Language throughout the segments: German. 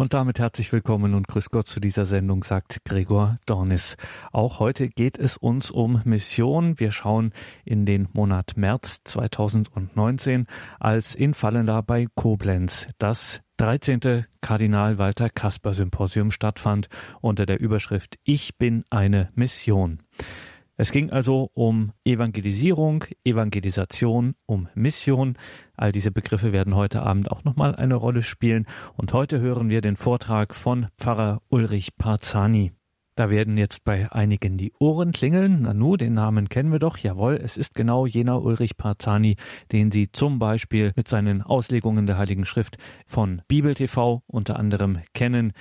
Und damit herzlich willkommen und grüß Gott zu dieser Sendung, sagt Gregor Dornis. Auch heute geht es uns um Mission. Wir schauen in den Monat März 2019, als in Fallenda bei Koblenz das 13. Kardinal Walter Kasper Symposium stattfand unter der Überschrift Ich bin eine Mission. Es ging also um Evangelisierung, Evangelisation, um Mission. All diese Begriffe werden heute Abend auch nochmal eine Rolle spielen. Und heute hören wir den Vortrag von Pfarrer Ulrich Parzani. Da werden jetzt bei einigen die Ohren klingeln. Nanu, den Namen kennen wir doch. Jawohl, es ist genau jener Ulrich Parzani, den Sie zum Beispiel mit seinen Auslegungen der Heiligen Schrift von Bibel TV unter anderem kennen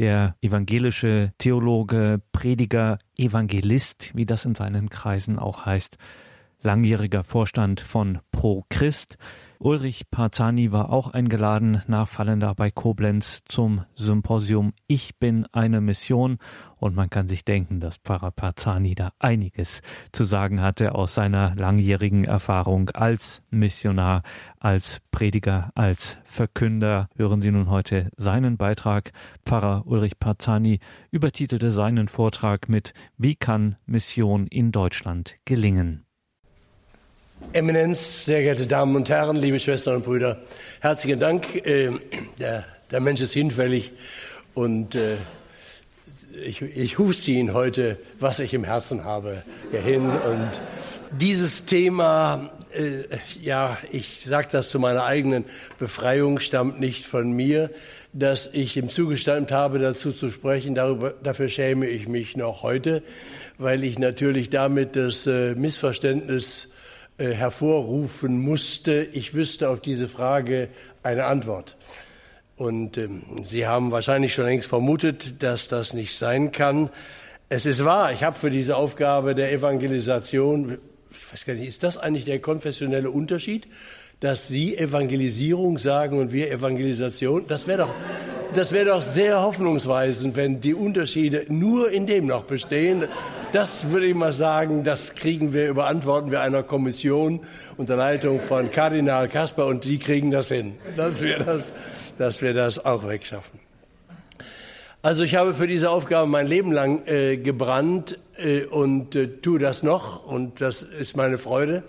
der evangelische Theologe, Prediger, Evangelist, wie das in seinen Kreisen auch heißt, langjähriger Vorstand von Pro Christ. Ulrich Parzani war auch eingeladen, nachfallender bei Koblenz zum Symposium Ich bin eine Mission und man kann sich denken, dass Pfarrer Parzani da einiges zu sagen hatte aus seiner langjährigen Erfahrung als Missionar, als Prediger, als Verkünder. Hören Sie nun heute seinen Beitrag. Pfarrer Ulrich Parzani übertitelte seinen Vortrag mit Wie kann Mission in Deutschland gelingen? Eminenz, sehr geehrte Damen und Herren, liebe Schwestern und Brüder, herzlichen Dank. Äh, der, der Mensch ist hinfällig und äh, ich, ich huste Ihnen heute, was ich im Herzen habe, hierhin. Und dieses Thema, äh, ja, ich sage das zu meiner eigenen Befreiung, stammt nicht von mir, dass ich ihm zugestimmt habe, dazu zu sprechen. Darüber, dafür schäme ich mich noch heute, weil ich natürlich damit das äh, Missverständnis äh, hervorrufen musste. Ich wüsste auf diese Frage eine Antwort. Und ähm, Sie haben wahrscheinlich schon längst vermutet, dass das nicht sein kann. Es ist wahr, ich habe für diese Aufgabe der Evangelisation, ich weiß gar nicht, ist das eigentlich der konfessionelle Unterschied, dass Sie Evangelisierung sagen und wir Evangelisation? Das wäre doch, das wäre doch sehr hoffnungsweisend, wenn die Unterschiede nur in dem noch bestehen. Das würde ich mal sagen, das kriegen wir, überantworten wir einer Kommission unter Leitung von Kardinal Kasper und die kriegen das hin. Das wäre das dass wir das auch wegschaffen. Also ich habe für diese Aufgabe mein Leben lang äh, gebrannt äh, und äh, tue das noch und das ist meine Freude,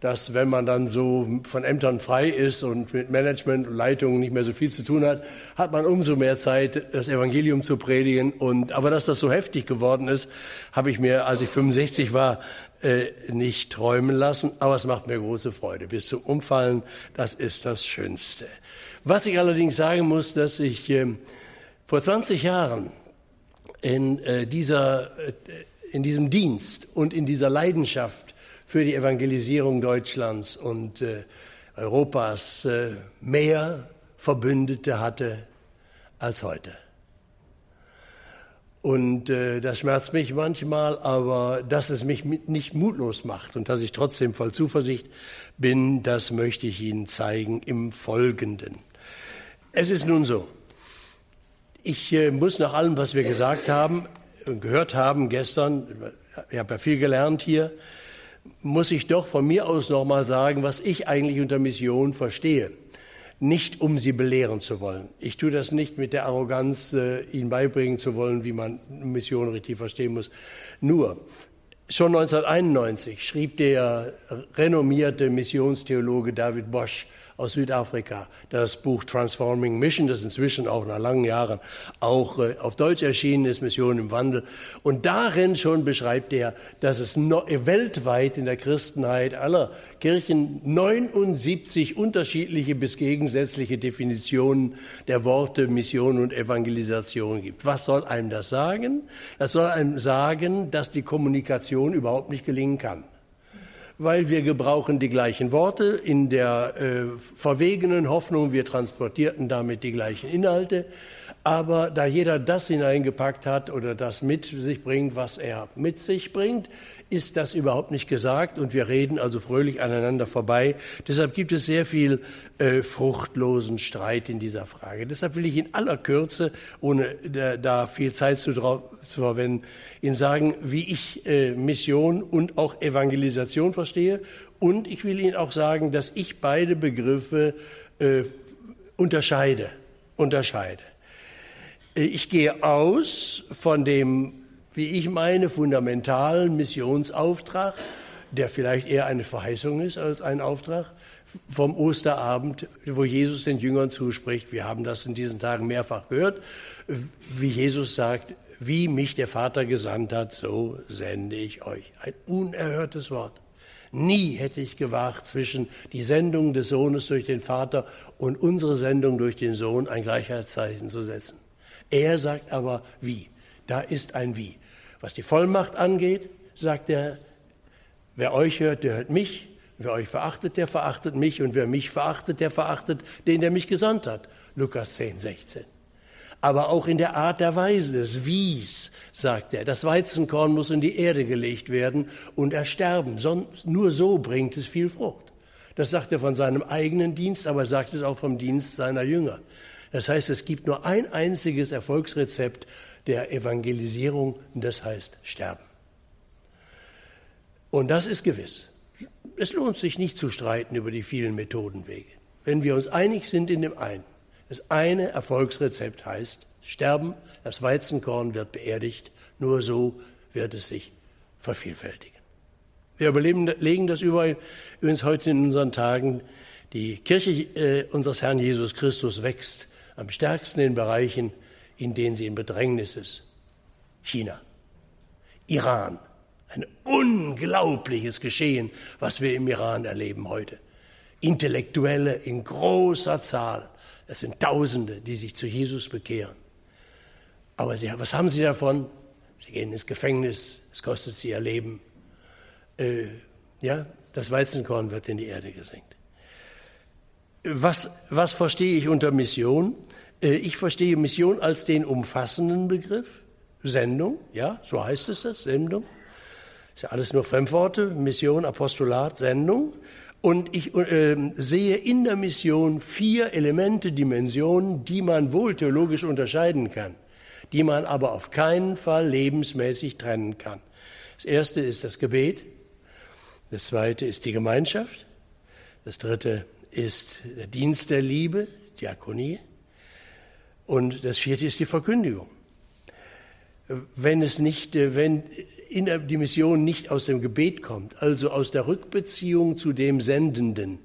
dass wenn man dann so von Ämtern frei ist und mit Management und Leitung nicht mehr so viel zu tun hat, hat man umso mehr Zeit, das Evangelium zu predigen. Und aber dass das so heftig geworden ist, habe ich mir, als ich 65 war, äh, nicht träumen lassen. Aber es macht mir große Freude. Bis zum Umfallen, das ist das Schönste. Was ich allerdings sagen muss, dass ich äh, vor 20 Jahren in, äh, dieser, äh, in diesem Dienst und in dieser Leidenschaft für die Evangelisierung Deutschlands und äh, Europas äh, mehr Verbündete hatte als heute. Und äh, das schmerzt mich manchmal, aber dass es mich nicht mutlos macht und dass ich trotzdem voll Zuversicht bin, das möchte ich Ihnen zeigen im Folgenden. Es ist nun so, ich äh, muss nach allem, was wir gesagt haben gehört haben gestern, ich habe ja viel gelernt hier, muss ich doch von mir aus noch mal sagen, was ich eigentlich unter Mission verstehe. Nicht, um sie belehren zu wollen. Ich tue das nicht mit der Arroganz, äh, ihnen beibringen zu wollen, wie man Mission richtig verstehen muss. Nur, schon 1991 schrieb der renommierte Missionstheologe David Bosch aus Südafrika. Das Buch Transforming Mission, das inzwischen auch nach langen Jahren auch äh, auf Deutsch erschienen ist, Mission im Wandel. Und darin schon beschreibt er, dass es weltweit in der Christenheit aller Kirchen 79 unterschiedliche bis gegensätzliche Definitionen der Worte Mission und Evangelisation gibt. Was soll einem das sagen? Das soll einem sagen, dass die Kommunikation überhaupt nicht gelingen kann weil wir gebrauchen die gleichen Worte in der äh, verwegenen Hoffnung, wir transportierten damit die gleichen Inhalte. Aber da jeder das hineingepackt hat oder das mit sich bringt, was er mit sich bringt, ist das überhaupt nicht gesagt und wir reden also fröhlich aneinander vorbei. Deshalb gibt es sehr viel äh, fruchtlosen Streit in dieser Frage. Deshalb will ich in aller Kürze, ohne da, da viel Zeit zu, zu, verwenden, Ihnen sagen, wie ich äh, Mission und auch Evangelisation verstehe. Und ich will Ihnen auch sagen, dass ich beide Begriffe äh, unterscheide. Unterscheide. Ich gehe aus von dem, wie ich meine, fundamentalen Missionsauftrag, der vielleicht eher eine Verheißung ist als ein Auftrag, vom Osterabend, wo Jesus den Jüngern zuspricht. Wir haben das in diesen Tagen mehrfach gehört, wie Jesus sagt, wie mich der Vater gesandt hat, so sende ich euch. Ein unerhörtes Wort. Nie hätte ich gewagt, zwischen die Sendung des Sohnes durch den Vater und unsere Sendung durch den Sohn ein Gleichheitszeichen zu setzen. Er sagt aber wie. Da ist ein wie. Was die Vollmacht angeht, sagt er, wer euch hört, der hört mich. Wer euch verachtet, der verachtet mich. Und wer mich verachtet, der verachtet den, der mich gesandt hat. Lukas 10, 16 aber auch in der Art der Weise des Wies, sagt er. Das Weizenkorn muss in die Erde gelegt werden und ersterben. Nur so bringt es viel Frucht. Das sagt er von seinem eigenen Dienst, aber er sagt es auch vom Dienst seiner Jünger. Das heißt, es gibt nur ein einziges Erfolgsrezept der Evangelisierung, und das heißt Sterben. Und das ist gewiss. Es lohnt sich nicht zu streiten über die vielen Methodenwege. Wenn wir uns einig sind in dem einen, das eine Erfolgsrezept heißt sterben, das Weizenkorn wird beerdigt, nur so wird es sich vervielfältigen. Wir überleben, legen das übrigens heute in unseren Tagen. Die Kirche äh, unseres Herrn Jesus Christus wächst am stärksten in Bereichen, in denen sie in Bedrängnis ist. China, Iran, ein unglaubliches Geschehen, was wir im Iran erleben heute. Intellektuelle in großer Zahl es sind Tausende, die sich zu Jesus bekehren. Aber sie, was haben sie davon? Sie gehen ins Gefängnis, es kostet sie ihr Leben. Äh, ja, das Weizenkorn wird in die Erde gesenkt. Was, was verstehe ich unter Mission? Äh, ich verstehe Mission als den umfassenden Begriff. Sendung, ja, so heißt es das, Sendung. Ist ja alles nur Fremdworte, Mission, Apostolat, Sendung. Und ich äh, sehe in der Mission vier Elemente, Dimensionen, die man wohl theologisch unterscheiden kann, die man aber auf keinen Fall lebensmäßig trennen kann. Das erste ist das Gebet, das zweite ist die Gemeinschaft, das dritte ist der Dienst der Liebe, Diakonie und das vierte ist die Verkündigung. Wenn es nicht, äh, wenn die Mission nicht aus dem Gebet kommt, also aus der Rückbeziehung zu dem Sendenden.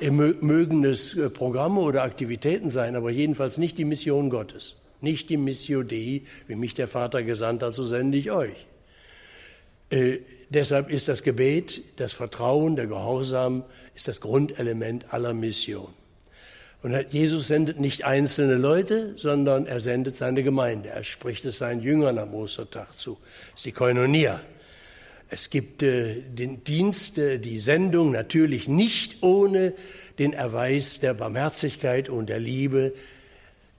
Mögen es äh, Programme oder Aktivitäten sein, aber jedenfalls nicht die Mission Gottes, nicht die Missio Dei, wie mich der Vater gesandt hat, so sende ich euch. Äh, deshalb ist das Gebet, das Vertrauen, der Gehorsam, ist das Grundelement aller Mission. Und Jesus sendet nicht einzelne Leute, sondern er sendet seine Gemeinde. Er spricht es seinen Jüngern am Ostertag zu. Das ist die Koinonia. Es gibt äh, den Dienst, äh, die Sendung natürlich nicht ohne den Erweis der Barmherzigkeit und der Liebe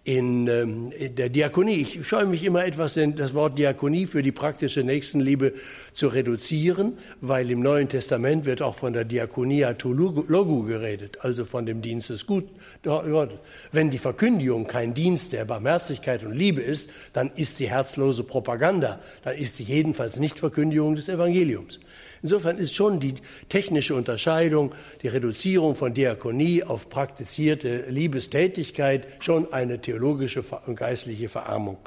in, ähm, in der Diakonie. Ich scheue mich immer etwas, das Wort Diakonie für die praktische Nächstenliebe zu reduzieren, weil im Neuen Testament wird auch von der Diakonia to logu geredet, also von dem Dienst des Guten. Wenn die Verkündigung kein Dienst der Barmherzigkeit und Liebe ist, dann ist sie herzlose Propaganda, dann ist sie jedenfalls nicht Verkündigung des Evangeliums. Insofern ist schon die technische Unterscheidung, die Reduzierung von Diakonie auf praktizierte Liebestätigkeit schon eine theologische und geistliche Verarmung.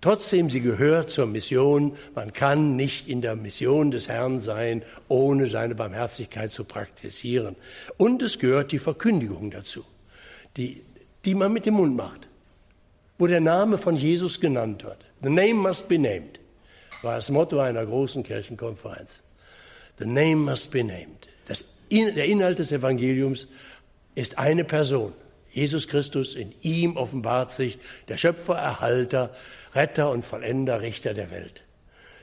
Trotzdem, sie gehört zur Mission. Man kann nicht in der Mission des Herrn sein, ohne seine Barmherzigkeit zu praktizieren. Und es gehört die Verkündigung dazu, die, die man mit dem Mund macht, wo der Name von Jesus genannt wird. The name must be named, war das Motto einer großen Kirchenkonferenz. The name must be named. Das, der Inhalt des Evangeliums ist eine Person. Jesus Christus, in ihm offenbart sich der Schöpfer, Erhalter, Retter und Vollender, Richter der Welt.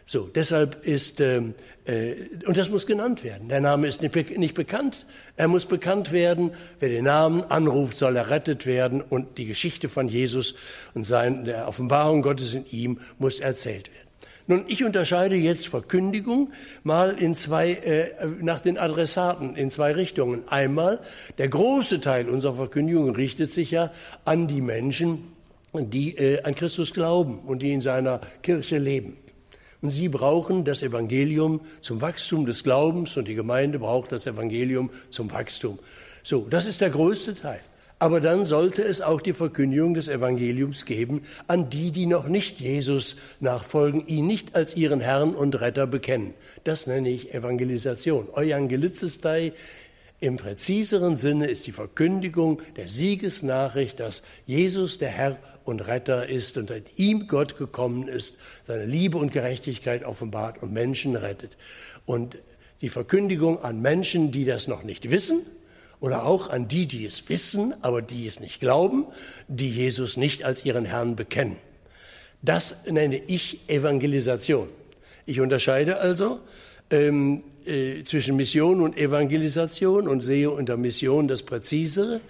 So, deshalb ist, ähm, äh, und das muss genannt werden. Der Name ist nicht, nicht bekannt. Er muss bekannt werden. Wer den Namen anruft, soll errettet werden. Und die Geschichte von Jesus und sein, der Offenbarung Gottes in ihm muss erzählt werden. Nun, ich unterscheide jetzt Verkündigung mal in zwei, äh, nach den Adressaten in zwei Richtungen. Einmal, der große Teil unserer Verkündigung richtet sich ja an die Menschen, die äh, an Christus glauben und die in seiner Kirche leben. Und sie brauchen das Evangelium zum Wachstum des Glaubens und die Gemeinde braucht das Evangelium zum Wachstum. So, das ist der größte Teil. Aber dann sollte es auch die Verkündigung des Evangeliums geben an die, die noch nicht Jesus nachfolgen, ihn nicht als ihren Herrn und Retter bekennen. Das nenne ich Evangelisation. Euangelizistei im präziseren Sinne ist die Verkündigung der Siegesnachricht, dass Jesus der Herr und Retter ist und in ihm Gott gekommen ist, seine Liebe und Gerechtigkeit offenbart und Menschen rettet. Und die Verkündigung an Menschen, die das noch nicht wissen, oder auch an die, die es wissen, aber die es nicht glauben, die Jesus nicht als ihren Herrn bekennen. Das nenne ich Evangelisation. Ich unterscheide also ähm, äh, zwischen Mission und Evangelisation und sehe unter Mission das Präzisere.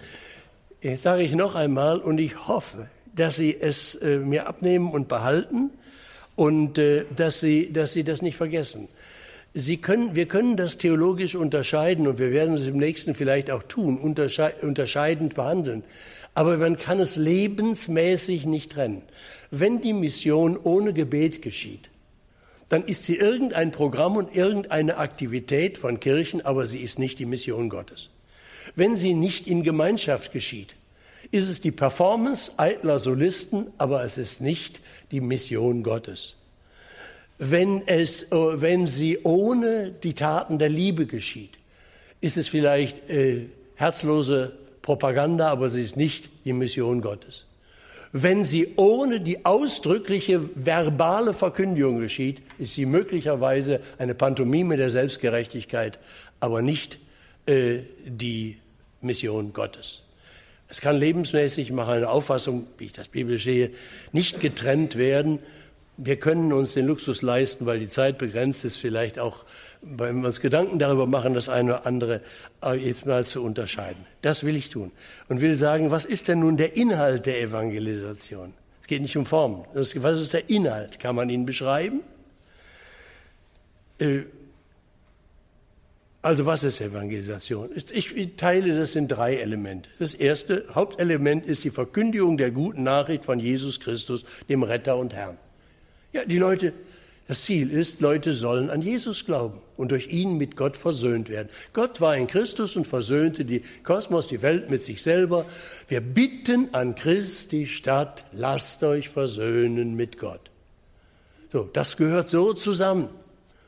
Jetzt sage ich noch einmal und ich hoffe, dass Sie es äh, mir abnehmen und behalten und äh, dass, Sie, dass Sie das nicht vergessen. Sie können, wir können das theologisch unterscheiden und wir werden es im nächsten vielleicht auch tun, untersche unterscheidend behandeln. Aber man kann es lebensmäßig nicht trennen. Wenn die Mission ohne Gebet geschieht, dann ist sie irgendein Programm und irgendeine Aktivität von Kirchen, aber sie ist nicht die Mission Gottes. Wenn sie nicht in Gemeinschaft geschieht, ist es die Performance eitler Solisten, aber es ist nicht die Mission Gottes wenn, es, äh, wenn sie ohne die Taten der Liebe geschieht, ist es vielleicht äh, herzlose Propaganda, aber sie ist nicht die Mission Gottes. Wenn sie ohne die ausdrückliche verbale Verkündigung geschieht, ist sie möglicherweise eine Pantomime der Selbstgerechtigkeit, aber nicht äh, die Mission Gottes. Es kann lebensmäßig, nach einer Auffassung, wie ich das Bibel sehe, nicht getrennt werden wir können uns den Luxus leisten, weil die Zeit begrenzt ist, vielleicht auch, wenn wir uns Gedanken darüber machen, das eine oder andere äh, jetzt mal zu unterscheiden. Das will ich tun. Und will sagen, was ist denn nun der Inhalt der Evangelisation? Es geht nicht um Formen. Was ist der Inhalt? Kann man ihn beschreiben? Äh, also was ist Evangelisation? Ich teile das in drei Elemente. Das erste Hauptelement ist die Verkündigung der guten Nachricht von Jesus Christus, dem Retter und Herrn. Ja, die Leute, das Ziel ist, Leute sollen an Jesus glauben und durch ihn mit Gott versöhnt werden. Gott war in Christus und versöhnte die Kosmos, die Welt mit sich selber. Wir bitten an Christi Stadt, lasst euch versöhnen mit Gott. So, das gehört so zusammen.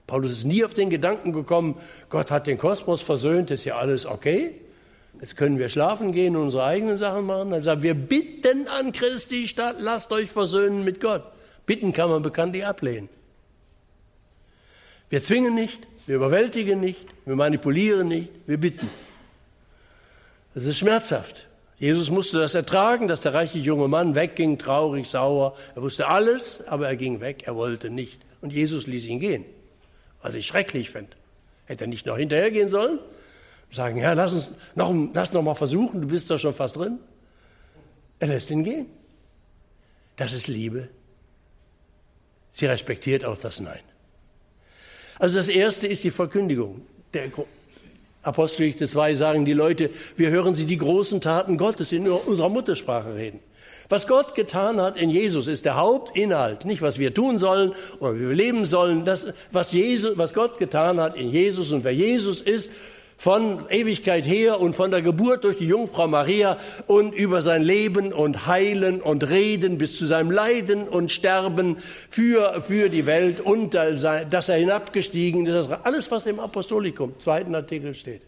Paulus ist nie auf den Gedanken gekommen, Gott hat den Kosmos versöhnt, ist ja alles okay. Jetzt können wir schlafen gehen und unsere eigenen Sachen machen. Dann sagt wir bitten an Christi Stadt, lasst euch versöhnen mit Gott. Bitten kann man bekanntlich ablehnen. Wir zwingen nicht, wir überwältigen nicht, wir manipulieren nicht, wir bitten. Das ist schmerzhaft. Jesus musste das ertragen, dass der reiche junge Mann wegging, traurig, sauer. Er wusste alles, aber er ging weg, er wollte nicht. Und Jesus ließ ihn gehen, was ich schrecklich finde. Hätte er nicht noch hinterhergehen sollen? Sagen, Herr, lass uns noch, lass noch mal versuchen, du bist doch schon fast drin. Er lässt ihn gehen. Das ist Liebe Sie respektiert auch das Nein. Also das Erste ist die Verkündigung. Der Apostelgeschichte 2 sagen die Leute, wir hören sie die großen Taten Gottes in unserer Muttersprache reden. Was Gott getan hat in Jesus ist der Hauptinhalt, nicht was wir tun sollen oder wie wir leben sollen. Das, was, Jesus, was Gott getan hat in Jesus und wer Jesus ist, von Ewigkeit her und von der Geburt durch die Jungfrau Maria und über sein Leben und Heilen und Reden bis zu seinem Leiden und Sterben für, für die Welt und dass er hinabgestiegen ist. Alles, was im Apostolikum, zweiten Artikel steht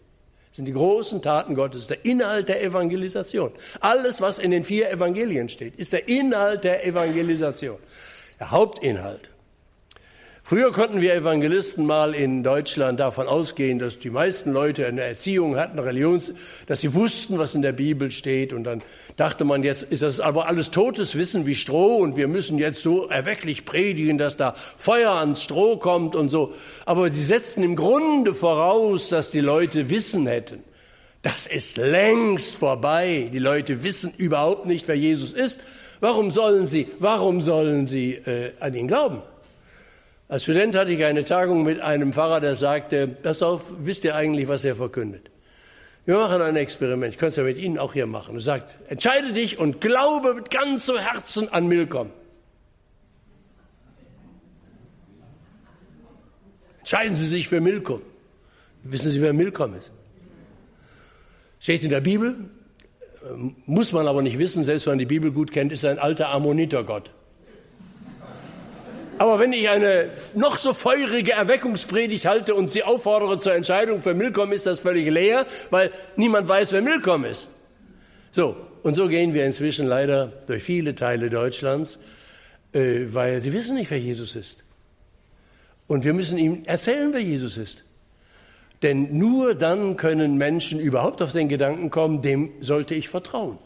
sind die großen Taten Gottes, der Inhalt der Evangelisation. Alles, was in den vier Evangelien steht, ist der Inhalt der Evangelisation, der Hauptinhalt. Früher konnten wir Evangelisten mal in Deutschland davon ausgehen, dass die meisten Leute eine Erziehung hatten, Religions, dass sie wussten, was in der Bibel steht. Und dann dachte man, jetzt ist das aber alles totes Wissen wie Stroh und wir müssen jetzt so erwecklich predigen, dass da Feuer ans Stroh kommt und so. Aber sie setzten im Grunde voraus, dass die Leute Wissen hätten. Das ist längst vorbei. Die Leute wissen überhaupt nicht, wer Jesus ist. Warum sollen sie, warum sollen sie äh, an ihn glauben? Als Student hatte ich eine Tagung mit einem Pfarrer, der sagte, pass auf, wisst ihr eigentlich, was er verkündet? Wir machen ein Experiment, ich könnte es ja mit Ihnen auch hier machen. Er sagt, entscheide dich und glaube mit ganzem Herzen an Milkom. Entscheiden Sie sich für Milkom. Wissen Sie, wer Milkom ist? Steht in der Bibel, muss man aber nicht wissen, selbst wenn man die Bibel gut kennt, ist ein alter Ammonitergott. Aber wenn ich eine noch so feurige Erweckungspredigt halte und sie auffordere zur Entscheidung für Milkom, ist das völlig leer, weil niemand weiß, wer Milkom ist. So, und so gehen wir inzwischen leider durch viele Teile Deutschlands, äh, weil sie wissen nicht, wer Jesus ist. Und wir müssen ihm erzählen, wer Jesus ist. Denn nur dann können Menschen überhaupt auf den Gedanken kommen, dem sollte ich vertrauen,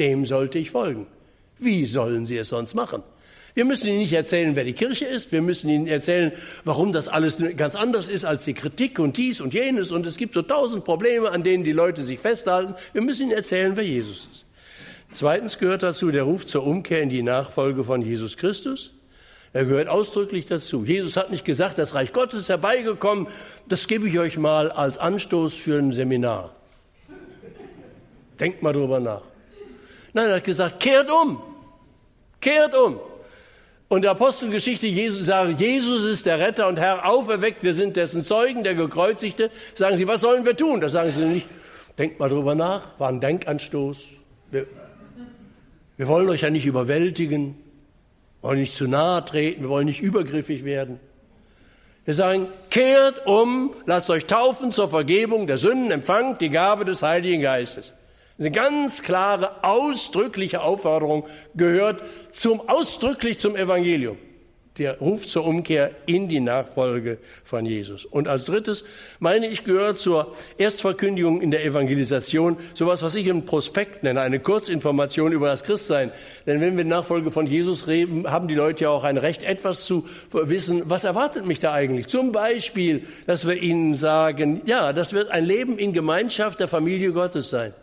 dem sollte ich folgen. Wie sollen sie es sonst machen? Wir müssen ihnen nicht erzählen, wer die Kirche ist. Wir müssen ihnen erzählen, warum das alles ganz anders ist als die Kritik und dies und jenes. Und es gibt so tausend Probleme, an denen die Leute sich festhalten. Wir müssen ihnen erzählen, wer Jesus ist. Zweitens gehört dazu der Ruf zur Umkehr in die Nachfolge von Jesus Christus. Er gehört ausdrücklich dazu. Jesus hat nicht gesagt, das Reich Gottes ist herbeigekommen. Das gebe ich euch mal als Anstoß für ein Seminar. Denkt mal drüber nach. Nein, er hat gesagt, kehrt um. Kehrt um. Und der Apostelgeschichte Jesus sagen, Jesus ist der Retter und Herr auferweckt, wir sind dessen Zeugen, der Gekreuzigte. Sagen sie, was sollen wir tun? Das sagen sie nicht. Denkt mal drüber nach, war ein Denkanstoß. Wir, wir wollen euch ja nicht überwältigen, wollen nicht zu nahe treten, wir wollen nicht übergriffig werden. Wir sagen, kehrt um, lasst euch taufen zur Vergebung der Sünden, empfangt die Gabe des Heiligen Geistes. Eine ganz klare, ausdrückliche Aufforderung gehört zum, ausdrücklich zum Evangelium. Der Ruf zur Umkehr in die Nachfolge von Jesus. Und als drittes, meine ich, gehört zur Erstverkündigung in der Evangelisation sowas, was ich im Prospekt nenne, eine Kurzinformation über das Christsein. Denn wenn wir Nachfolge von Jesus reden, haben die Leute ja auch ein Recht, etwas zu wissen, was erwartet mich da eigentlich? Zum Beispiel, dass wir ihnen sagen, ja, das wird ein Leben in Gemeinschaft der Familie Gottes sein.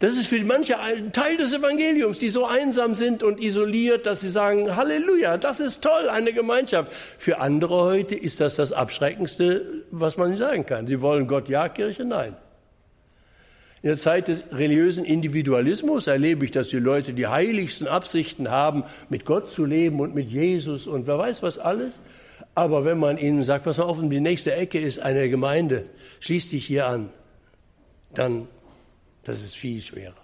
Das ist für manche ein Teil des Evangeliums, die so einsam sind und isoliert, dass sie sagen, Halleluja, das ist toll, eine Gemeinschaft. Für andere heute ist das das Abschreckendste, was man sagen kann. Sie wollen Gott ja, Kirche nein. In der Zeit des religiösen Individualismus erlebe ich, dass die Leute die heiligsten Absichten haben, mit Gott zu leben und mit Jesus und wer weiß was alles. Aber wenn man ihnen sagt, was mal offen, die nächste Ecke ist eine Gemeinde, schließ dich hier an, dann das ist viel schwerer.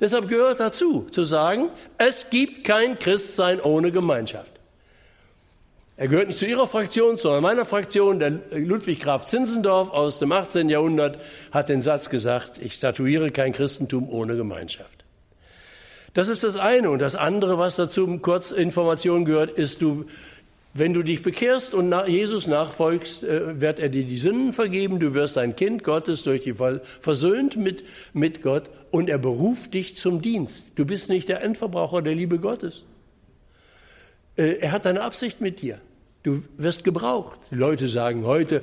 Deshalb gehört dazu, zu sagen, es gibt kein Christsein ohne Gemeinschaft. Er gehört nicht zu Ihrer Fraktion, sondern meiner Fraktion. Der Ludwig Graf Zinzendorf aus dem 18. Jahrhundert hat den Satz gesagt, ich statuiere kein Christentum ohne Gemeinschaft. Das ist das eine. Und das andere, was dazu kurz Information gehört, ist, du wenn du dich bekehrst und Jesus nachfolgst, äh, wird er dir die Sünden vergeben, du wirst ein Kind Gottes durch die versöhnt mit, mit Gott und er beruft dich zum Dienst. Du bist nicht der Endverbraucher der Liebe Gottes. Äh, er hat eine Absicht mit dir. Du wirst gebraucht. Die Leute sagen heute,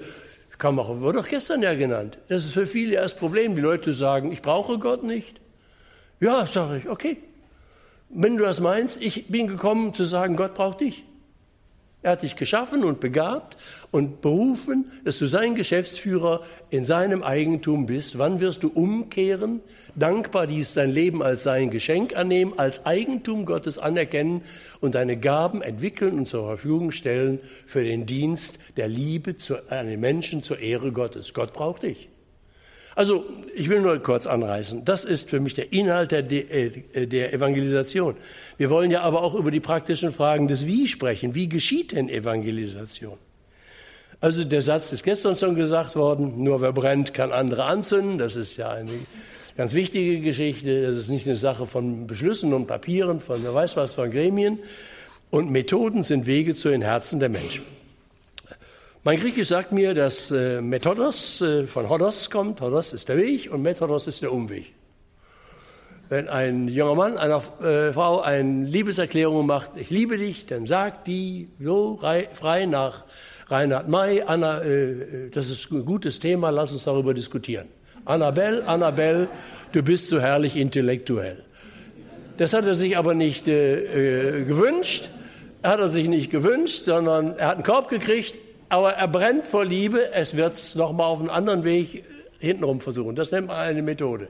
kam auch, wurde doch gestern ja genannt. Das ist für viele erst Problem. Die Leute sagen, ich brauche Gott nicht. Ja, sage ich, okay. Wenn du das meinst, ich bin gekommen zu sagen, Gott braucht dich. Er hat dich geschaffen und begabt und berufen, dass du sein Geschäftsführer in seinem Eigentum bist. Wann wirst du umkehren, dankbar dies dein Leben als sein Geschenk annehmen, als Eigentum Gottes anerkennen und deine Gaben entwickeln und zur Verfügung stellen für den Dienst der Liebe an den Menschen zur Ehre Gottes. Gott braucht dich. Also, ich will nur kurz anreißen. Das ist für mich der Inhalt der, äh, der, Evangelisation. Wir wollen ja aber auch über die praktischen Fragen des Wie sprechen. Wie geschieht denn Evangelisation? Also, der Satz ist gestern schon gesagt worden. Nur wer brennt, kann andere anzünden. Das ist ja eine ganz wichtige Geschichte. Das ist nicht eine Sache von Beschlüssen und Papieren, von wer weiß was, von Gremien. Und Methoden sind Wege zu den Herzen der Menschen. Mein Griechisch sagt mir, dass äh, Methodos äh, von Hodos kommt. Hodos ist der Weg und Methodos ist der Umweg. Wenn ein junger Mann einer äh, Frau eine Liebeserklärung macht, ich liebe dich, dann sagt die so frei nach Reinhard May, Anna, äh, äh, das ist ein gutes Thema, lass uns darüber diskutieren. Annabelle, Annabelle, du bist so herrlich intellektuell. Das hat er sich aber nicht äh, äh, gewünscht, hat er sich nicht gewünscht, sondern er hat einen Korb gekriegt, aber er brennt vor Liebe, es wird es nochmal auf einen anderen Weg hintenrum versuchen. Das nennt man eine Methode.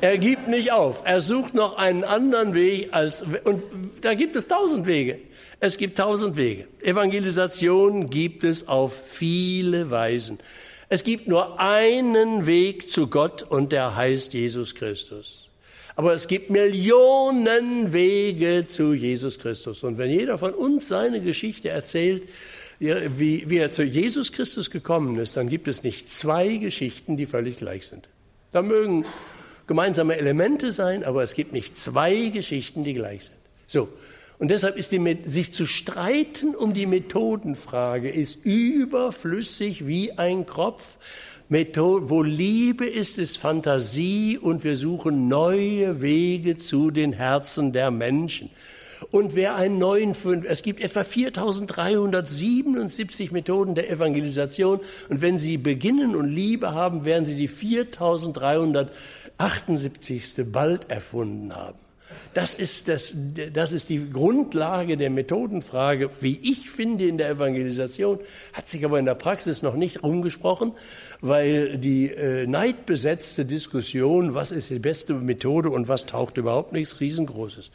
Er gibt nicht auf. Er sucht noch einen anderen Weg als, und da gibt es tausend Wege. Es gibt tausend Wege. Evangelisation gibt es auf viele Weisen. Es gibt nur einen Weg zu Gott und der heißt Jesus Christus. Aber es gibt Millionen Wege zu Jesus Christus. Und wenn jeder von uns seine Geschichte erzählt, wie, wie er zu Jesus Christus gekommen ist, dann gibt es nicht zwei Geschichten, die völlig gleich sind. Da mögen gemeinsame Elemente sein, aber es gibt nicht zwei Geschichten, die gleich sind. So. Und deshalb ist die, sich zu streiten um die Methodenfrage ist überflüssig wie ein Kropf. Methode, wo Liebe ist, ist Fantasie und wir suchen neue Wege zu den Herzen der Menschen. Und wer einen neuen, es gibt etwa 4377 Methoden der Evangelisation. Und wenn Sie beginnen und Liebe haben, werden Sie die 4378. bald erfunden haben. Das ist, das, das ist die Grundlage der Methodenfrage, wie ich finde, in der Evangelisation, hat sich aber in der Praxis noch nicht rumgesprochen, weil die äh, neidbesetzte Diskussion, was ist die beste Methode und was taucht überhaupt nichts, riesengroß ist.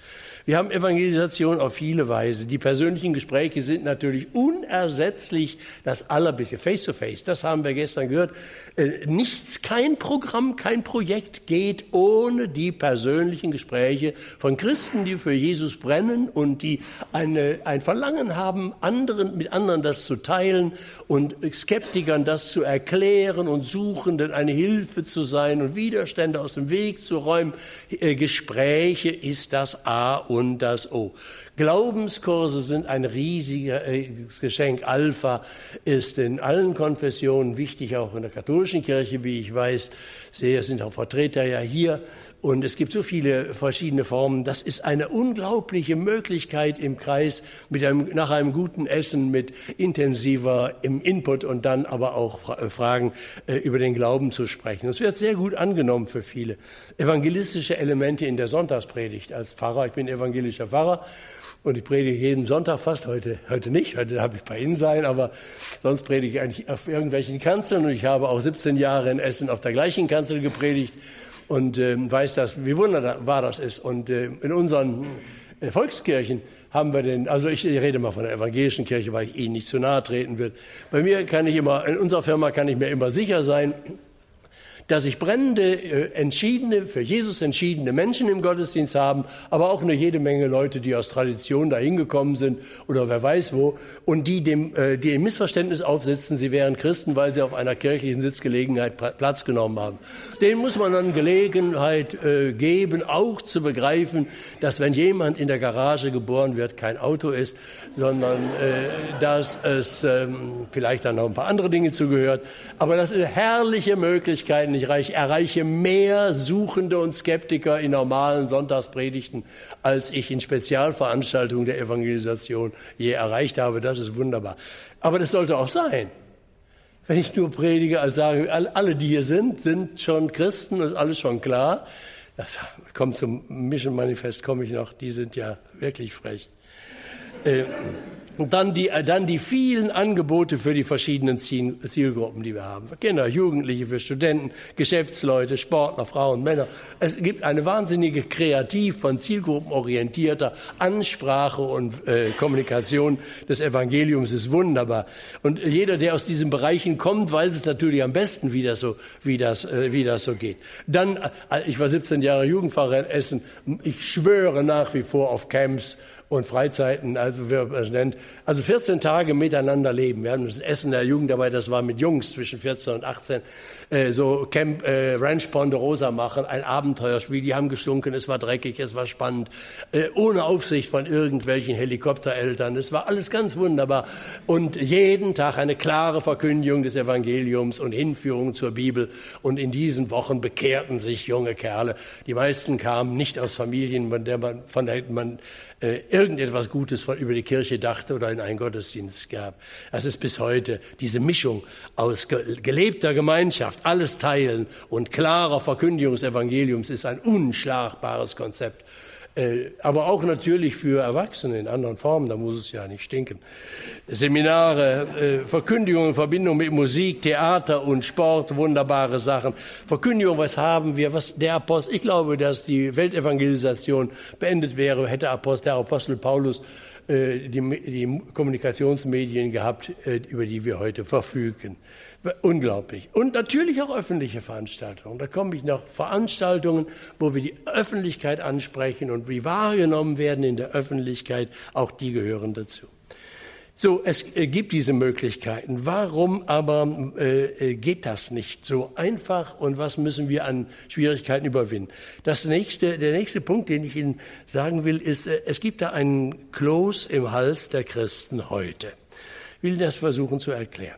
Wir haben Evangelisation auf viele Weise. Die persönlichen Gespräche sind natürlich unersetzlich das allerbeste. Face-to-face, das haben wir gestern gehört. Äh, nichts, kein Programm, kein Projekt geht ohne die persönlichen Gespräche von Christen, die für Jesus brennen und die eine, ein Verlangen haben, anderen, mit anderen das zu teilen und Skeptikern das zu erklären und Suchenden eine Hilfe zu sein und Widerstände aus dem Weg zu räumen. Äh, Gespräche ist das A und das O. Glaubenskurse sind ein riesiges äh, Geschenk. Alpha ist in allen Konfessionen wichtig, auch in der katholischen Kirche, wie ich weiß. Sehe, sind auch Vertreter ja hier. Und es gibt so viele verschiedene Formen. Das ist eine unglaubliche Möglichkeit im Kreis mit einem, nach einem guten Essen mit intensiver im Input und dann aber auch äh, Fragen äh, über den Glauben zu sprechen. Das wird sehr gut angenommen für viele. Evangelistische Elemente in der Sonntagspredigt als Pfarrer. Ich bin evangelischer Pfarrer und ich predige jeden Sonntag fast, heute, heute nicht, heute habe ich bei Ihnen sein, aber sonst predige ich eigentlich auf irgendwelchen Kanzeln und ich habe auch 17 Jahre in Essen auf der gleichen Kanzel gepredigt und äh, weiß das, wie wunderbar das ist. Und äh, in unseren äh, Volkskirchen haben wir den, also ich, ich rede mal von der evangelischen Kirche, weil ich Ihnen nicht zu nahe treten will. Bei mir kann ich immer, in unserer Firma kann ich mir immer sicher sein, dass ich brennende, äh, entschiedene, für Jesus entschiedene Menschen im Gottesdienst haben, aber auch eine jede Menge Leute, die aus Tradition dahin gekommen sind oder wer weiß wo und die dem, äh, die im Missverständnis aufsitzen, sie wären Christen, weil sie auf einer kirchlichen Sitzgelegenheit Platz genommen haben. Denen muss man dann Gelegenheit äh, geben, auch zu begreifen, dass wenn jemand in der Garage geboren wird, kein Auto ist, sondern dass es ähm, vielleicht dann noch ein paar andere Dinge zugehört. Aber das sind herrliche Möglichkeiten, ich erreiche mehr Suchende und Skeptiker in normalen Sonntagspredigten, als ich in Spezialveranstaltungen der Evangelisation je erreicht habe. Das ist wunderbar. Aber das sollte auch sein. Wenn ich nur predige, als sage, alle, die hier sind, sind schon Christen, ist alles schon klar. Das kommt zum Mission Manifest, komme ich noch, die sind ja wirklich frech. Und dann die, äh, dann die vielen Angebote für die verschiedenen Zielgruppen, die wir haben. Für Kinder, Jugendliche, für Studenten, Geschäftsleute, Sportler, Frauen, Männer. Es gibt eine wahnsinnige Kreativ von zielgruppenorientierter Ansprache und äh, Kommunikation des Evangeliums ist wunderbar. Und jeder, der aus diesen Bereichen kommt, weiß es natürlich am besten, wie das so, wie das, äh, wie das so geht. Dann, äh, ich war 17 Jahre Jugendpfarrer in Essen. Ich schwöre nach wie vor auf Camps und Freizeiten, also wir nennt, also 14 Tage miteinander leben. Wir haben das Essen der Jugend dabei, das war mit Jungs zwischen 14 und 18, äh, so Camp äh, Ranch Ponderosa machen, ein Abenteuerspiel. Die haben gestunken, es war dreckig, es war spannend, äh, ohne Aufsicht von irgendwelchen Helikoptereltern. Es war alles ganz wunderbar und jeden Tag eine klare Verkündigung des Evangeliums und Hinführung zur Bibel. Und in diesen Wochen bekehrten sich junge Kerle. Die meisten kamen nicht aus Familien, von der man, von der man äh, irgendetwas Gutes über die Kirche dachte oder in einen Gottesdienst gab. Das ist bis heute diese Mischung aus gelebter Gemeinschaft, alles teilen und klarer Verkündigung des Evangeliums ist ein unschlagbares Konzept. Äh, aber auch natürlich für Erwachsene in anderen Formen, da muss es ja nicht stinken. Seminare, äh, Verkündigung in Verbindung mit Musik, Theater und Sport, wunderbare Sachen. Verkündigung, was haben wir, was der Apostel, ich glaube, dass die Weltevangelisation beendet wäre, hätte Apostel, der Apostel Paulus äh, die, die Kommunikationsmedien gehabt, über die wir heute verfügen. Unglaublich. Und natürlich auch öffentliche Veranstaltungen. Da komme ich noch Veranstaltungen, wo wir die Öffentlichkeit ansprechen und wie wahrgenommen werden in der Öffentlichkeit. Auch die gehören dazu. So, es äh, gibt diese Möglichkeiten. Warum aber äh, äh, geht das nicht so einfach und was müssen wir an Schwierigkeiten überwinden? Das nächste, der nächste Punkt, den ich Ihnen sagen will, ist, äh, es gibt da einen Kloß im Hals der Christen heute. Ich will das versuchen zu erklären.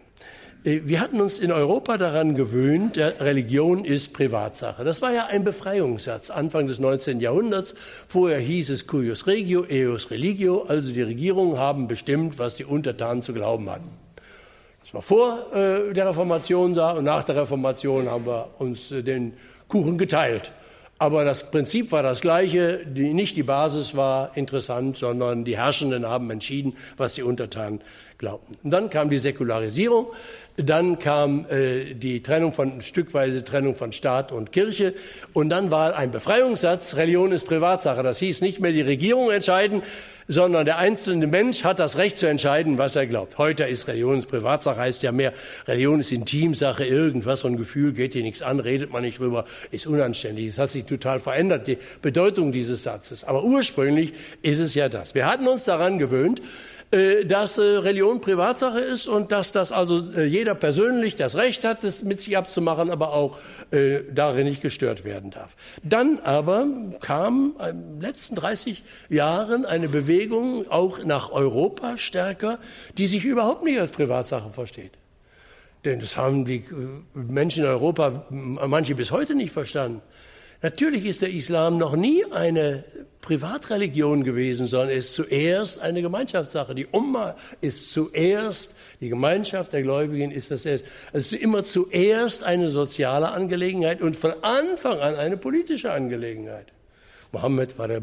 Äh, wir hatten uns in Europa daran gewöhnt, Religion ist Privatsache. Das war ja ein Befreiungssatz Anfang des 19. Jahrhunderts. Vorher hieß es cuius regio, eus religio, also die Regierungen haben bestimmt, was die Untertanen zu glauben hatten. Das war vor äh, der Reformation da und nach der Reformation haben wir uns äh, den Kuchen geteilt. Aber das Prinzip war das gleiche. Die, nicht die Basis war interessant, sondern die Herrschenden haben entschieden, was die Untertanen glaubten. Und dann kam die Säkularisierung, dann kam äh, die Trennung von stückweise Trennung von Staat und Kirche und dann war ein Befreiungssatz: Religion ist Privatsache. Das hieß nicht mehr die Regierung entscheiden, sondern der einzelne Mensch hat das Recht zu entscheiden, was er glaubt. Heute ist Religion ist Privatsache, heißt ja mehr, Religion ist Intimsache, irgendwas, so ein Gefühl geht dir nichts an, redet man nicht drüber, ist unanständig. Es hat sich total verändert, die Bedeutung dieses Satzes. Aber ursprünglich ist es ja das. Wir hatten uns daran gewöhnt, dass äh, Religion Privatsache ist und dass das also äh, jeder persönlich das Recht hat, das mit sich abzumachen, aber auch darin nicht gestört werden darf. Dann aber kam in den letzten 30 Jahren eine Bewegung auch nach Europa stärker, die sich überhaupt nicht als Privatsache versteht. Denn das haben die Menschen in Europa, manche bis heute nicht verstanden. Natürlich ist der Islam noch nie eine Privatreligion gewesen, sondern er ist zuerst eine Gemeinschaftssache. Die Umma ist zuerst, die Gemeinschaft der Gläubigen ist das erst. Es ist immer zuerst eine soziale Angelegenheit und von Anfang an eine politische Angelegenheit. Mohammed war der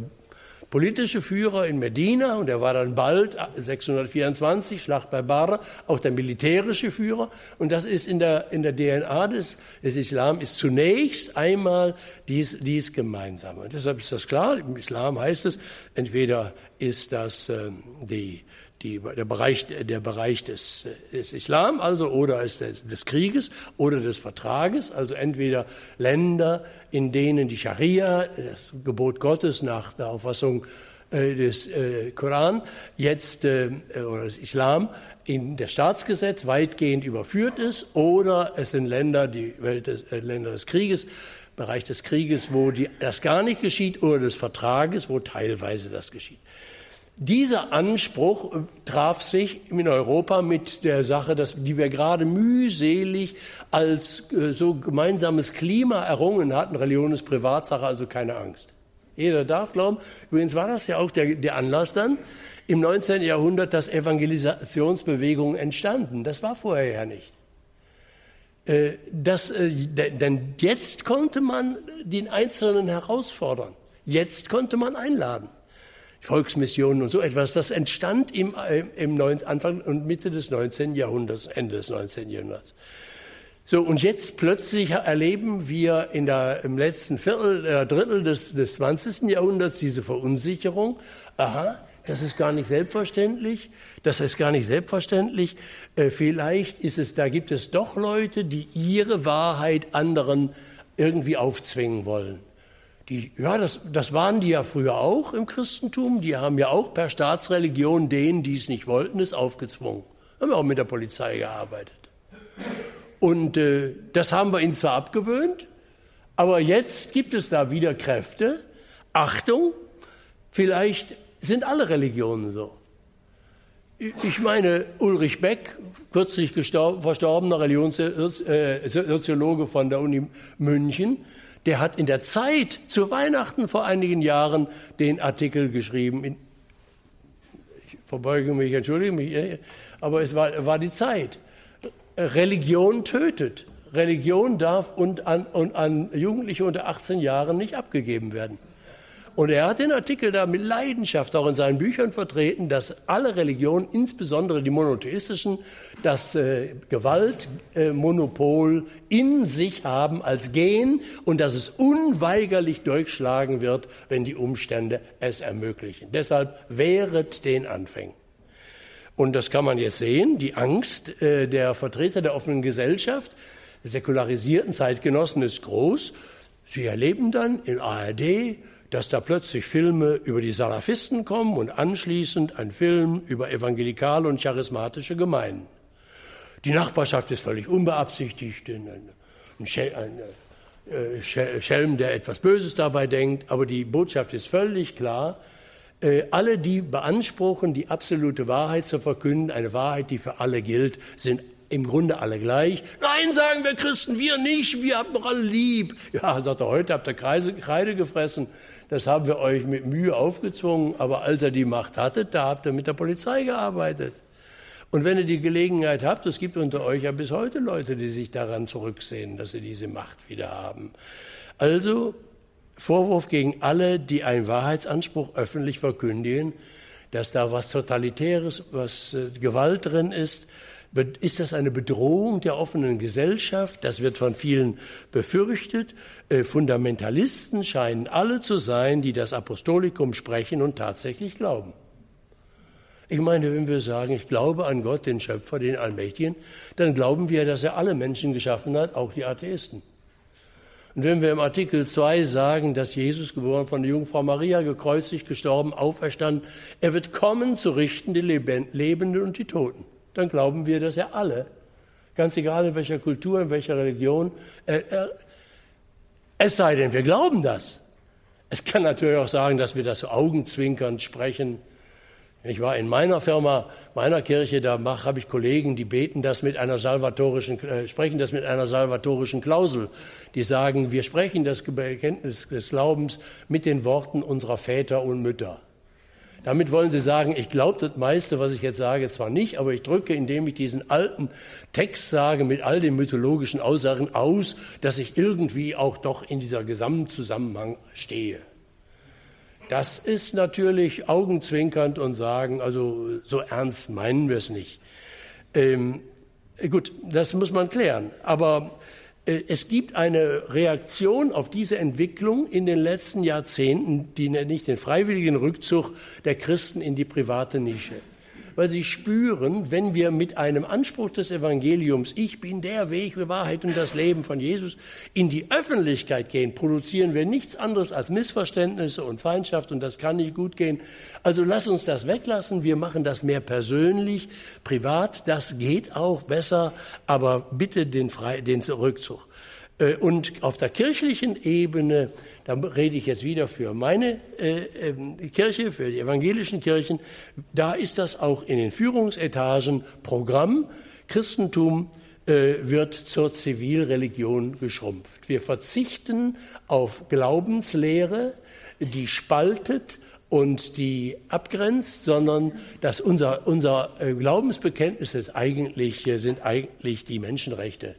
politische Führer in Medina und er war dann bald 624 Schlacht bei Bara auch der militärische Führer. Und das ist in der in der DNA des, des Islam ist zunächst einmal dies dies gemeinsame. Und deshalb ist das klar im Islam heißt es entweder ist das äh, die die, der Bereich, der Bereich des, des Islam, also oder ist des, Krieges oder des Vertrages, also entweder Länder, in denen die Scharia, das Gebot Gottes nach der Auffassung äh, des äh, Koran, jetzt äh, oder des Islam in das Staatsgesetz weitgehend überführt ist, oder es sind Länder, die Welt des, äh, Länder des Krieges, Bereich des Krieges, wo die, das gar nicht geschieht, oder des Vertrages, wo teilweise das geschieht. Dieser Anspruch traf sich in Europa mit der Sache, dass, die wir gerade mühselig als äh, so gemeinsames Klima errungen hatten. Religion ist Privatsache, also keine Angst. Jeder darf glauben. Übrigens war das ja auch der, der Anlass dann im 19. Jahrhundert, dass Evangelisationsbewegungen entstanden. Das war vorher ja nicht. Äh, das, äh, denn jetzt konnte man den Einzelnen herausfordern. Jetzt konnte man einladen. Volksmissionen und so etwas. Das entstand im, äh, im Anfang und Mitte des 19. Jahrhunderts, Ende des 19. Jahrhunderts. So, und jetzt plötzlich erleben wir in der, im letzten Viertel, äh, Drittel des, des 20. Jahrhunderts diese Verunsicherung. Aha, das ist gar nicht selbstverständlich. Das ist gar nicht selbstverständlich. Äh, vielleicht ist es, da gibt es doch Leute, die ihre Wahrheit anderen irgendwie aufzwingen wollen. Die, ja, das, das waren die ja früher auch im Christentum. Die haben ja auch per Staatsreligion denen, die es nicht wollten, es aufgezwungen. Haben wir auch mit der Polizei gearbeitet. Und äh, das haben wir ihnen zwar abgewöhnt, aber jetzt gibt es da wieder Kräfte. Achtung, vielleicht sind alle Religionen so. Ich meine, Ulrich Beck, kürzlich verstorbener Religionssoziologe äh, von der Uni München, der hat in der Zeit zu Weihnachten vor einigen Jahren den Artikel geschrieben. Ich verbeuge mich, entschuldige mich, äh, aber es war, war die Zeit. Religion tötet. Religion darf und an, und an Jugendliche unter 18 Jahren nicht abgegeben werden. Und er hat den Artikel da mit Leidenschaft auch in seinen Büchern vertreten, dass alle Religionen, insbesondere die monotheistischen, das äh, Gewaltmonopol äh, in sich haben als Gen und dass es unweigerlich durchschlagen wird, wenn die Umstände es ermöglichen. Deshalb wehret den Anfängen. Und das kann man jetzt sehen, die Angst äh, der Vertreter der offenen Gesellschaft, säkularisierten Zeitgenossen ist groß. Sie erleben dann in ARD, dass da plötzlich Filme über die Salafisten kommen und anschließend ein Film über evangelikale und charismatische Gemeinden. Die Nachbarschaft ist völlig unbeabsichtigt, ein, äh, Schelm, der etwas Böses dabei denkt, aber die Botschaft ist völlig klar. Äh, alle, die beanspruchen, die absolute Wahrheit zu verkünden, eine Wahrheit, die für alle gilt, sind im Grunde alle gleich. Nein, sagen wir Christen, wir nicht, wir haben doch alle lieb. Ja, sagt er, heute habt ihr Kreise, Kreide gefressen, das haben wir euch mit Mühe aufgezwungen, aber als er die Macht hatte, da habt ihr mit der Polizei gearbeitet. Und wenn ihr die Gelegenheit habt, es gibt unter euch ja bis heute Leute, die sich daran zurücksehen, dass sie diese Macht wieder haben. Also Vorwurf gegen alle, die einen Wahrheitsanspruch öffentlich verkündigen, dass da was Totalitäres, was äh, Gewalt drin ist. Ist das eine Bedrohung der offenen Gesellschaft? Das wird von vielen befürchtet. Äh, Fundamentalisten scheinen alle zu sein, die das Apostolikum sprechen und tatsächlich glauben. Ich meine, wenn wir sagen, ich glaube an Gott, den Schöpfer, den Allmächtigen, dann glauben wir, dass er alle Menschen geschaffen hat, auch die Atheisten. Und wenn wir im Artikel 2 sagen, dass Jesus, geboren von der Jungfrau Maria, gekreuzigt, gestorben, auferstanden, er wird kommen zu richten die Lebenden und die Toten, dann glauben wir, dass er alle, ganz egal in welcher Kultur, in welcher Religion, äh, äh, es sei denn, wir glauben das. Es kann natürlich auch sagen, dass wir das so augenzwinkernd sprechen, ich war in meiner Firma, meiner Kirche, da habe ich Kollegen, die beten das mit einer salvatorischen, äh, sprechen das mit einer salvatorischen Klausel. Die sagen, wir sprechen das Bekenntnis des Glaubens mit den Worten unserer Väter und Mütter. Damit wollen sie sagen, ich glaube das meiste, was ich jetzt sage, zwar nicht, aber ich drücke, indem ich diesen alten Text sage, mit all den mythologischen Aussagen aus, dass ich irgendwie auch doch in dieser Gesamtzusammenhang stehe. Das ist natürlich augenzwinkernd und sagen, also so ernst meinen wir es nicht. Ähm, gut, das muss man klären. Aber es gibt eine Reaktion auf diese Entwicklung in den letzten Jahrzehnten, die nenne ich den freiwilligen Rückzug der Christen in die private Nische weil sie spüren, wenn wir mit einem Anspruch des Evangeliums, ich bin der Weg, die Wahrheit und das Leben von Jesus, in die Öffentlichkeit gehen, produzieren wir nichts anderes als Missverständnisse und Feindschaft und das kann nicht gut gehen. Also lass uns das weglassen, wir machen das mehr persönlich, privat, das geht auch besser, aber bitte den, Fre den Rückzug. Äh, und auf der kirchlichen Ebene, da rede ich jetzt wieder für meine äh, ähm, Kirche, für die evangelischen Kirchen, da ist das auch in den Führungsetagen Programm. Christentum äh, wird zur Zivilreligion geschrumpft. Wir verzichten auf Glaubenslehre, die spaltet und die abgrenzt, sondern dass unser, unser Glaubensbekenntnis ist eigentlich, sind eigentlich die Menschenrechte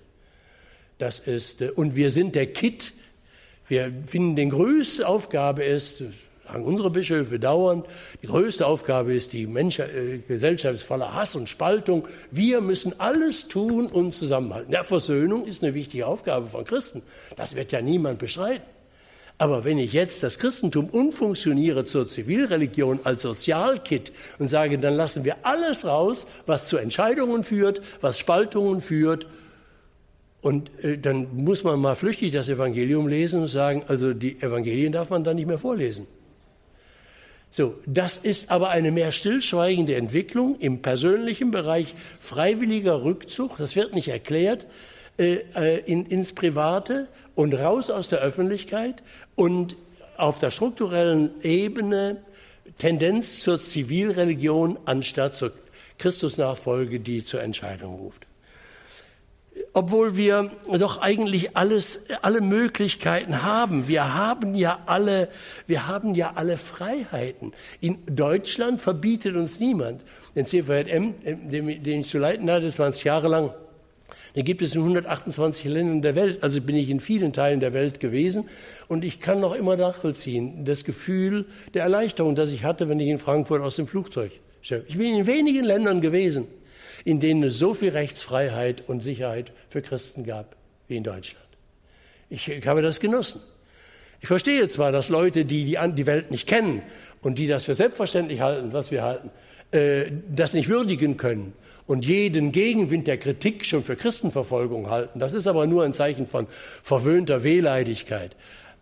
das ist, äh, und wir sind der Kit. Wir finden, die größte Aufgabe ist, sagen unsere Bischöfe dauernd, die größte Aufgabe ist, die Mensch, äh, Gesellschaft ist voller Hass und Spaltung. Wir müssen alles tun und zusammenhalten. Ja, Versöhnung ist eine wichtige Aufgabe von Christen. Das wird ja niemand bestreiten. Aber wenn ich jetzt das Christentum umfunktioniere zur Zivilreligion als Sozialkit und sage, dann lassen wir alles raus, was zu Entscheidungen führt, was Spaltungen führt und äh, dann muss man mal flüchtig das Evangelium lesen und sagen, also die Evangelien darf man dann nicht mehr vorlesen. So, das ist aber eine mehr stillschweigende Entwicklung im persönlichen Bereich, freiwilliger Rückzug, das wird nicht erklärt, äh, äh, in, ins Private und raus aus der Öffentlichkeit und auf der strukturellen Ebene Tendenz zur Zivilreligion anstatt zur Christusnachfolge, die zur Entscheidung ruft obwohl wir doch eigentlich alles, alle Möglichkeiten haben. Wir haben ja alle, wir haben ja alle Freiheiten. In Deutschland verbietet uns niemand. Den CVM, den ich zu leiten hatte, 20 Jahre lang, Den gibt es in 128 Ländern der Welt. Also bin ich in vielen Teilen der Welt gewesen. Und ich kann noch immer nachvollziehen, das Gefühl der Erleichterung, das ich hatte, wenn ich in Frankfurt aus dem Flugzeug stieg. Ich bin in wenigen Ländern gewesen, in denen es so viel Rechtsfreiheit und Sicherheit für Christen gab wie in Deutschland. Ich, ich habe das genossen. Ich verstehe zwar, dass Leute, die die, Welt nicht kennen und die das für selbstverständlich halten, was wir halten, äh, das nicht würdigen können und jeden Gegenwind der Kritik schon für Christenverfolgung halten. Das ist aber nur ein Zeichen von verwöhnter Wehleidigkeit.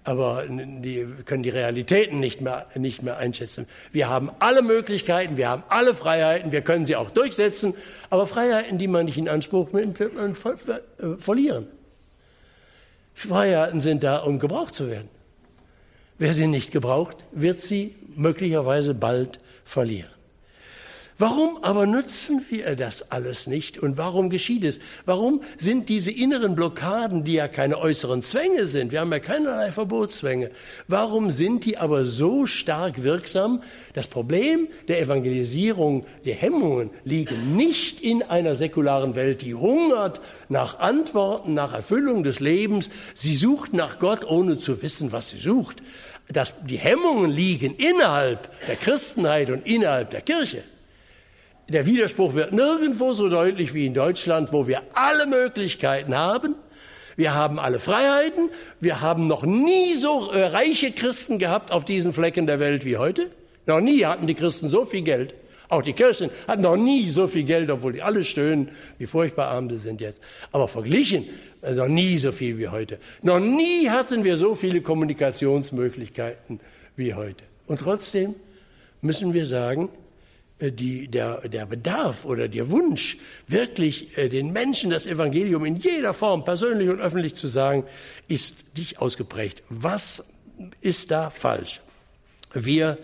Aber die können die Realitäten nicht mehr, nicht mehr einschätzen. Wir haben alle Möglichkeiten, wir haben alle Freiheiten, wir können sie auch durchsetzen, aber Freiheiten, die man nicht in Anspruch nimmt, wird man äh, verlieren. Freiheiten sind da, um gebraucht zu werden. Wer sie nicht gebraucht, wird sie möglicherweise bald verlieren. Warum aber nutzen wir das alles nicht und warum geschieht es? Warum sind diese inneren Blockaden, die ja keine äußeren Zwänge sind, wir haben ja keinerlei Verbotszwänge, warum sind die aber so stark wirksam? Das Problem der Evangelisierung, der Hemmungen liegen nicht in einer säkularen Welt, die hungert nach Antworten, nach Erfüllung des Lebens. Sie sucht nach Gott, ohne zu wissen, was sie sucht. Das, die Hemmungen liegen innerhalb der Christenheit und innerhalb der Kirche. Der Widerspruch wird nirgendwo so deutlich wie in Deutschland, wo wir alle Möglichkeiten haben. Wir haben alle Freiheiten. Wir haben noch nie so äh, reiche Christen gehabt auf diesen Flecken der Welt wie heute. Noch nie hatten die Christen so viel Geld. Auch die Kirchen hatten noch nie so viel Geld, obwohl die alle stöhnen, wie furchtbar arm sie sind jetzt. Aber verglichen, äh, noch nie so viel wie heute. Noch nie hatten wir so viele Kommunikationsmöglichkeiten wie heute. Und trotzdem müssen wir sagen, die, der, der Bedarf oder der Wunsch, wirklich äh, den Menschen das Evangelium in jeder Form, persönlich und öffentlich zu sagen, ist nicht ausgeprägt. Was ist da falsch? Wir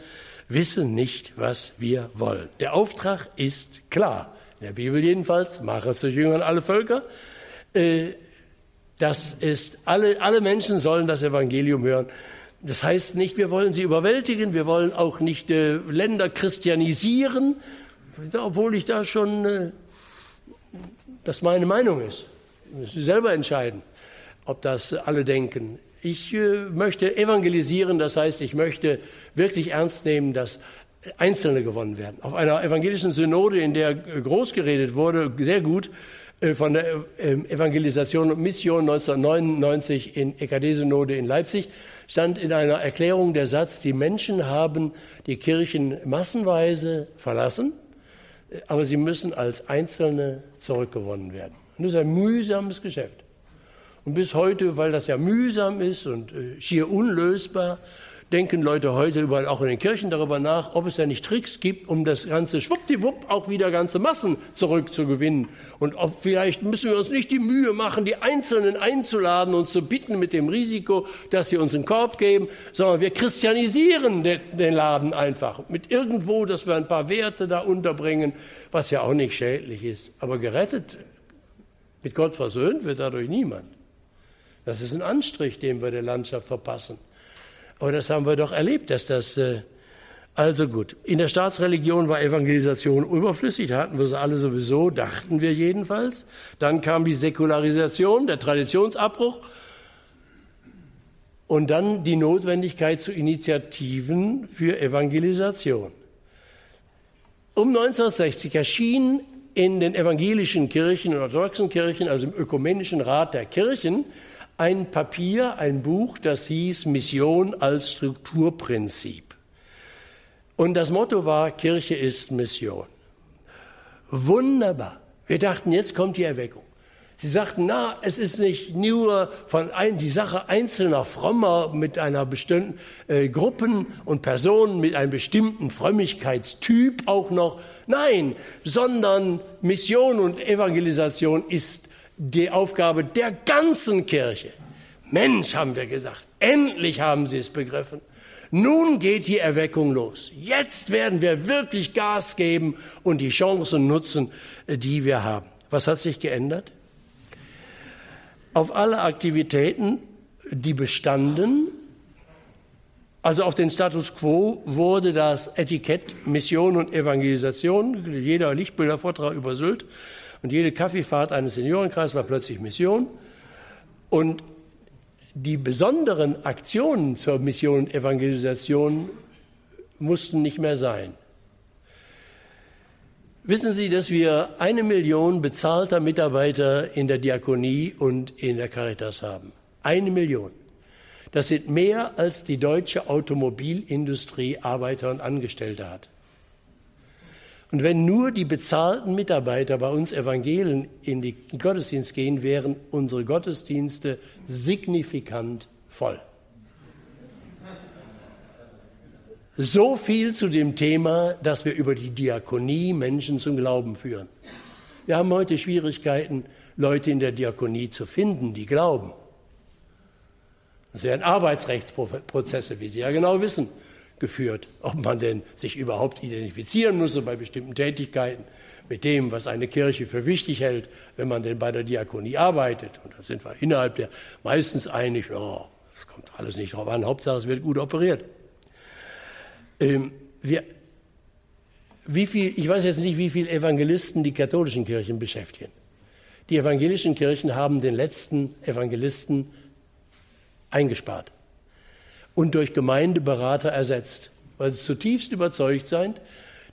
wissen nicht, was wir wollen. Der Auftrag ist klar. In der Bibel jedenfalls, mache zu Jüngern alle Völker. Äh, das ist, alle, alle Menschen sollen das Evangelium hören. Das heißt nicht, wir wollen sie überwältigen, wir wollen auch nicht äh, Länder christianisieren, obwohl ich da schon, äh, das meine Meinung ist. Sie selber entscheiden, ob das alle denken. Ich äh, möchte evangelisieren, das heißt, ich möchte wirklich ernst nehmen, dass Einzelne gewonnen werden. Auf einer evangelischen Synode, in der groß geredet wurde, sehr gut, äh, von der ähm, Evangelisation und Mission 1999 in EKD-Synode in Leipzig stand in einer Erklärung der Satz, die Menschen haben die Kirchen massenweise verlassen, aber sie müssen als Einzelne zurückgewonnen werden. Und das ist ein mühsames Geschäft. Und bis heute, weil das ja mühsam ist und äh, schier unlösbar, denken Leute heute überall auch in den Kirchen darüber nach, ob es da nicht Tricks gibt, um das ganze schwuppdiwupp auch wieder ganze Massen zurückzugewinnen. Und ob vielleicht müssen wir uns nicht die Mühe machen, die Einzelnen einzuladen und zu bitten mit dem Risiko, dass sie uns einen Korb geben, sondern wir christianisieren den Laden einfach mit irgendwo, dass wir ein paar Werte da unterbringen, was ja auch nicht schädlich ist. Aber gerettet, mit Gott versöhnt wird dadurch niemand. Das ist ein Anstrich, den wir der Landschaft verpassen. Aber das haben wir doch erlebt, dass das. Äh, also gut, in der Staatsreligion war Evangelisation überflüssig, da hatten wir sie alle sowieso, dachten wir jedenfalls. Dann kam die Säkularisation, der Traditionsabbruch und dann die Notwendigkeit zu Initiativen für Evangelisation. Um 1960 erschien in den evangelischen Kirchen und orthodoxen Kirchen, also im Ökumenischen Rat der Kirchen, ein Papier, ein Buch, das hieß Mission als Strukturprinzip. Und das Motto war, Kirche ist Mission. Wunderbar. Wir dachten, jetzt kommt die Erweckung. Sie sagten, na, es ist nicht nur von ein, die Sache einzelner Frommer mit einer bestimmten äh, Gruppen und Personen mit einem bestimmten Frömmigkeitstyp auch noch. Nein, sondern Mission und Evangelisation ist die Aufgabe der ganzen Kirche. Mensch, haben wir gesagt, endlich haben sie es begriffen. Nun geht die Erweckung los. Jetzt werden wir wirklich Gas geben und die Chancen nutzen, die wir haben. Was hat sich geändert? Auf alle Aktivitäten, die bestanden, also auf den Status quo wurde das Etikett Mission und Evangelisation, jeder Lichtbildervortrag über Sylt, Und jede Kaffeefahrt eines Seniorenkreises war plötzlich Mission. Und die besonderen Aktionen zur Mission und Evangelisation mussten nicht mehr sein. Wissen Sie, dass wir eine Million bezahlter Mitarbeiter in der Diakonie und in der Caritas haben? Eine Million. Das sind mehr als die deutsche Automobilindustrie Arbeiter und Angestellte hat. Und wenn nur die bezahlten Mitarbeiter bei uns Evangelien in den Gottesdienst gehen, wären unsere Gottesdienste signifikant voll. So viel zu dem Thema, dass wir über die Diakonie Menschen zum Glauben führen. Wir haben heute Schwierigkeiten, Leute in der Diakonie zu finden, die glauben. Das werden Arbeitsrechtsprozesse, wie Sie ja genau wissen, geführt, ob man denn sich überhaupt identifizieren müsse bei bestimmten Tätigkeiten mit dem, was eine Kirche für wichtig hält, wenn man denn bei der Diakonie arbeitet. Und da sind wir innerhalb der meistens einig, oh, das kommt alles nicht drauf an, Hauptsache es wird gut operiert. Ähm, wir, wie viel, ich weiß jetzt nicht, wie viele Evangelisten die katholischen Kirchen beschäftigen. Die evangelischen Kirchen haben den letzten Evangelisten eingespart und durch Gemeindeberater ersetzt, weil sie zutiefst überzeugt sind,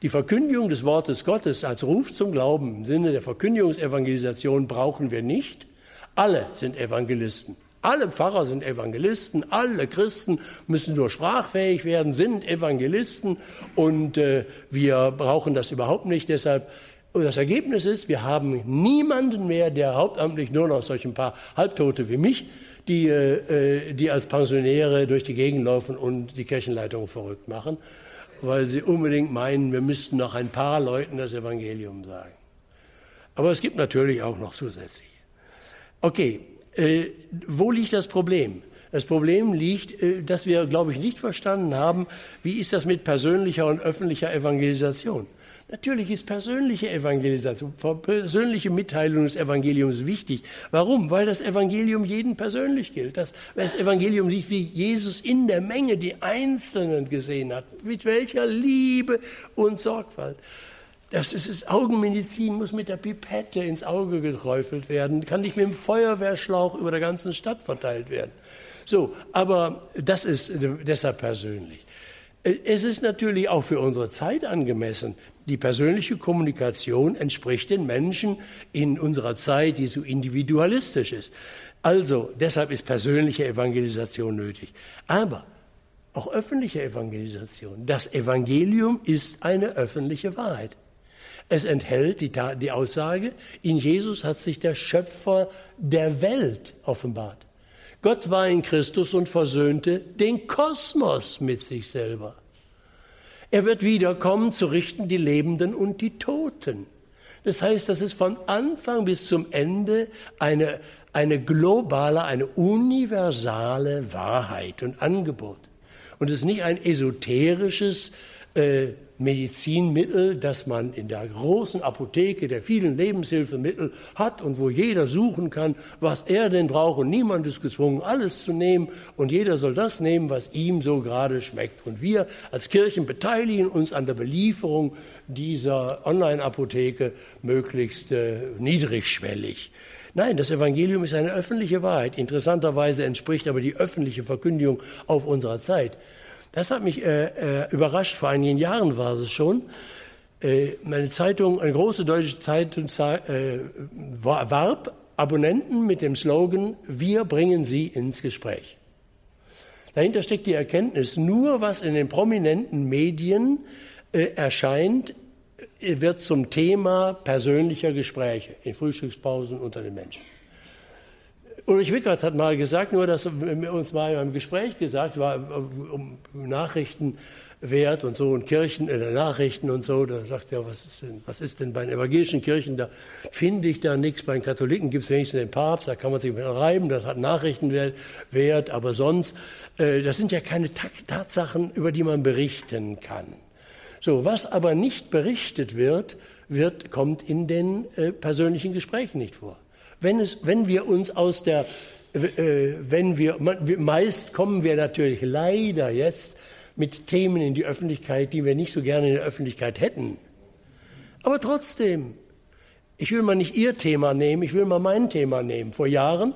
die Verkündigung des Wortes Gottes als Ruf zum Glauben im Sinne der Verkündigungsevangelisation brauchen wir nicht. Alle sind Evangelisten. Alle Pfarrer sind Evangelisten, alle Christen müssen nur sprachfähig werden, sind Evangelisten und äh, wir brauchen das überhaupt nicht. Deshalb das Ergebnis ist, wir haben niemanden mehr, der hauptamtlich nur noch solch ein paar Halbtote wie mich die, äh, die als Pensionäre durch die Gegend laufen und die Kirchenleitung verrückt machen, weil sie unbedingt meinen, wir müssten noch ein paar Leuten das Evangelium sagen. Aber es gibt natürlich auch noch zusätzlich. Okay, äh, wo liegt das Problem? Das Problem liegt, äh, dass wir, glaube ich, nicht verstanden haben, wie ist das mit persönlicher und öffentlicher Evangelisation. Natürlich ist persönliche Evangelisation, persönliche Mitteilung des Evangeliums wichtig. Warum? Weil das Evangelium jeden persönlich gilt. Das, das Evangelium sieht, wie Jesus in der Menge die Einzelnen gesehen hat, mit welcher Liebe und Sorgfalt. Das ist es, Augenmedizin muss mit der Pipette ins Auge geträufelt werden, kann nicht mit dem Feuerwehrschlauch über der ganzen Stadt verteilt werden. So, aber das ist deshalb persönlich. Es ist natürlich auch für unsere Zeit angemessen. Die persönliche Kommunikation entspricht den Menschen in unserer Zeit, die so individualistisch ist. Also, deshalb ist persönliche Evangelisation nötig. Aber auch öffentliche Evangelisation. Das Evangelium ist eine öffentliche Wahrheit. Es enthält die, die, Aussage, in Jesus hat sich der Schöpfer der Welt offenbart. Gott war in Christus und versöhnte den Kosmos mit sich selber. Er wird wiederkommen, zu richten die Lebenden und die Toten. Das heißt, das ist von Anfang bis zum Ende eine, eine globale, eine universale Wahrheit und Angebot. Und es ist nicht ein esoterisches äh, Medizinmittel, das man in der großen Apotheke der vielen Lebenshilfemittel hat und wo jeder suchen kann, was er denn braucht und niemand ist gezwungen, alles zu nehmen und jeder soll das nehmen, was ihm so gerade schmeckt. Und wir als Kirchen beteiligen uns an der Belieferung dieser Online-Apotheke möglichst äh, niedrigschwellig. Nein, das Evangelium ist eine öffentliche Wahrheit. Interessanterweise entspricht aber die öffentliche Verkündigung auf unserer Zeit das hat mich äh, äh, überrascht. Vor einigen Jahren war es schon. Äh, meine Zeitung, eine große deutsche Zeitung, äh, warb Abonnenten mit dem Slogan: Wir bringen Sie ins Gespräch. Dahinter steckt die Erkenntnis: Nur was in den prominenten Medien äh, erscheint, äh, wird zum Thema persönlicher Gespräche in Frühstückspausen unter den Menschen. Ulrich Wickert hat mal gesagt, nur dass uns mal in einem Gespräch gesagt war, um Nachrichtenwert und so und Kirchen, äh, Nachrichten und so, da sagt er, was ist denn, was ist denn bei den evangelischen Kirchen, da finde ich da nichts, bei den Katholiken gibt es wenigstens den Papst, da kann man sich mit reiben, das hat Nachrichtenwert, Wert, aber sonst, äh, das sind ja keine Tatsachen, über die man berichten kann. So, was aber nicht berichtet wird, wird kommt in den äh, persönlichen Gesprächen nicht vor. Wenn, es, wenn wir uns aus der, äh, wenn wir, meist kommen wir natürlich leider jetzt mit Themen in die Öffentlichkeit, die wir nicht so gerne in der Öffentlichkeit hätten. Aber trotzdem, Ich will mal nicht Ihr Thema nehmen, ich will mal mein Thema nehmen. Vor Jahren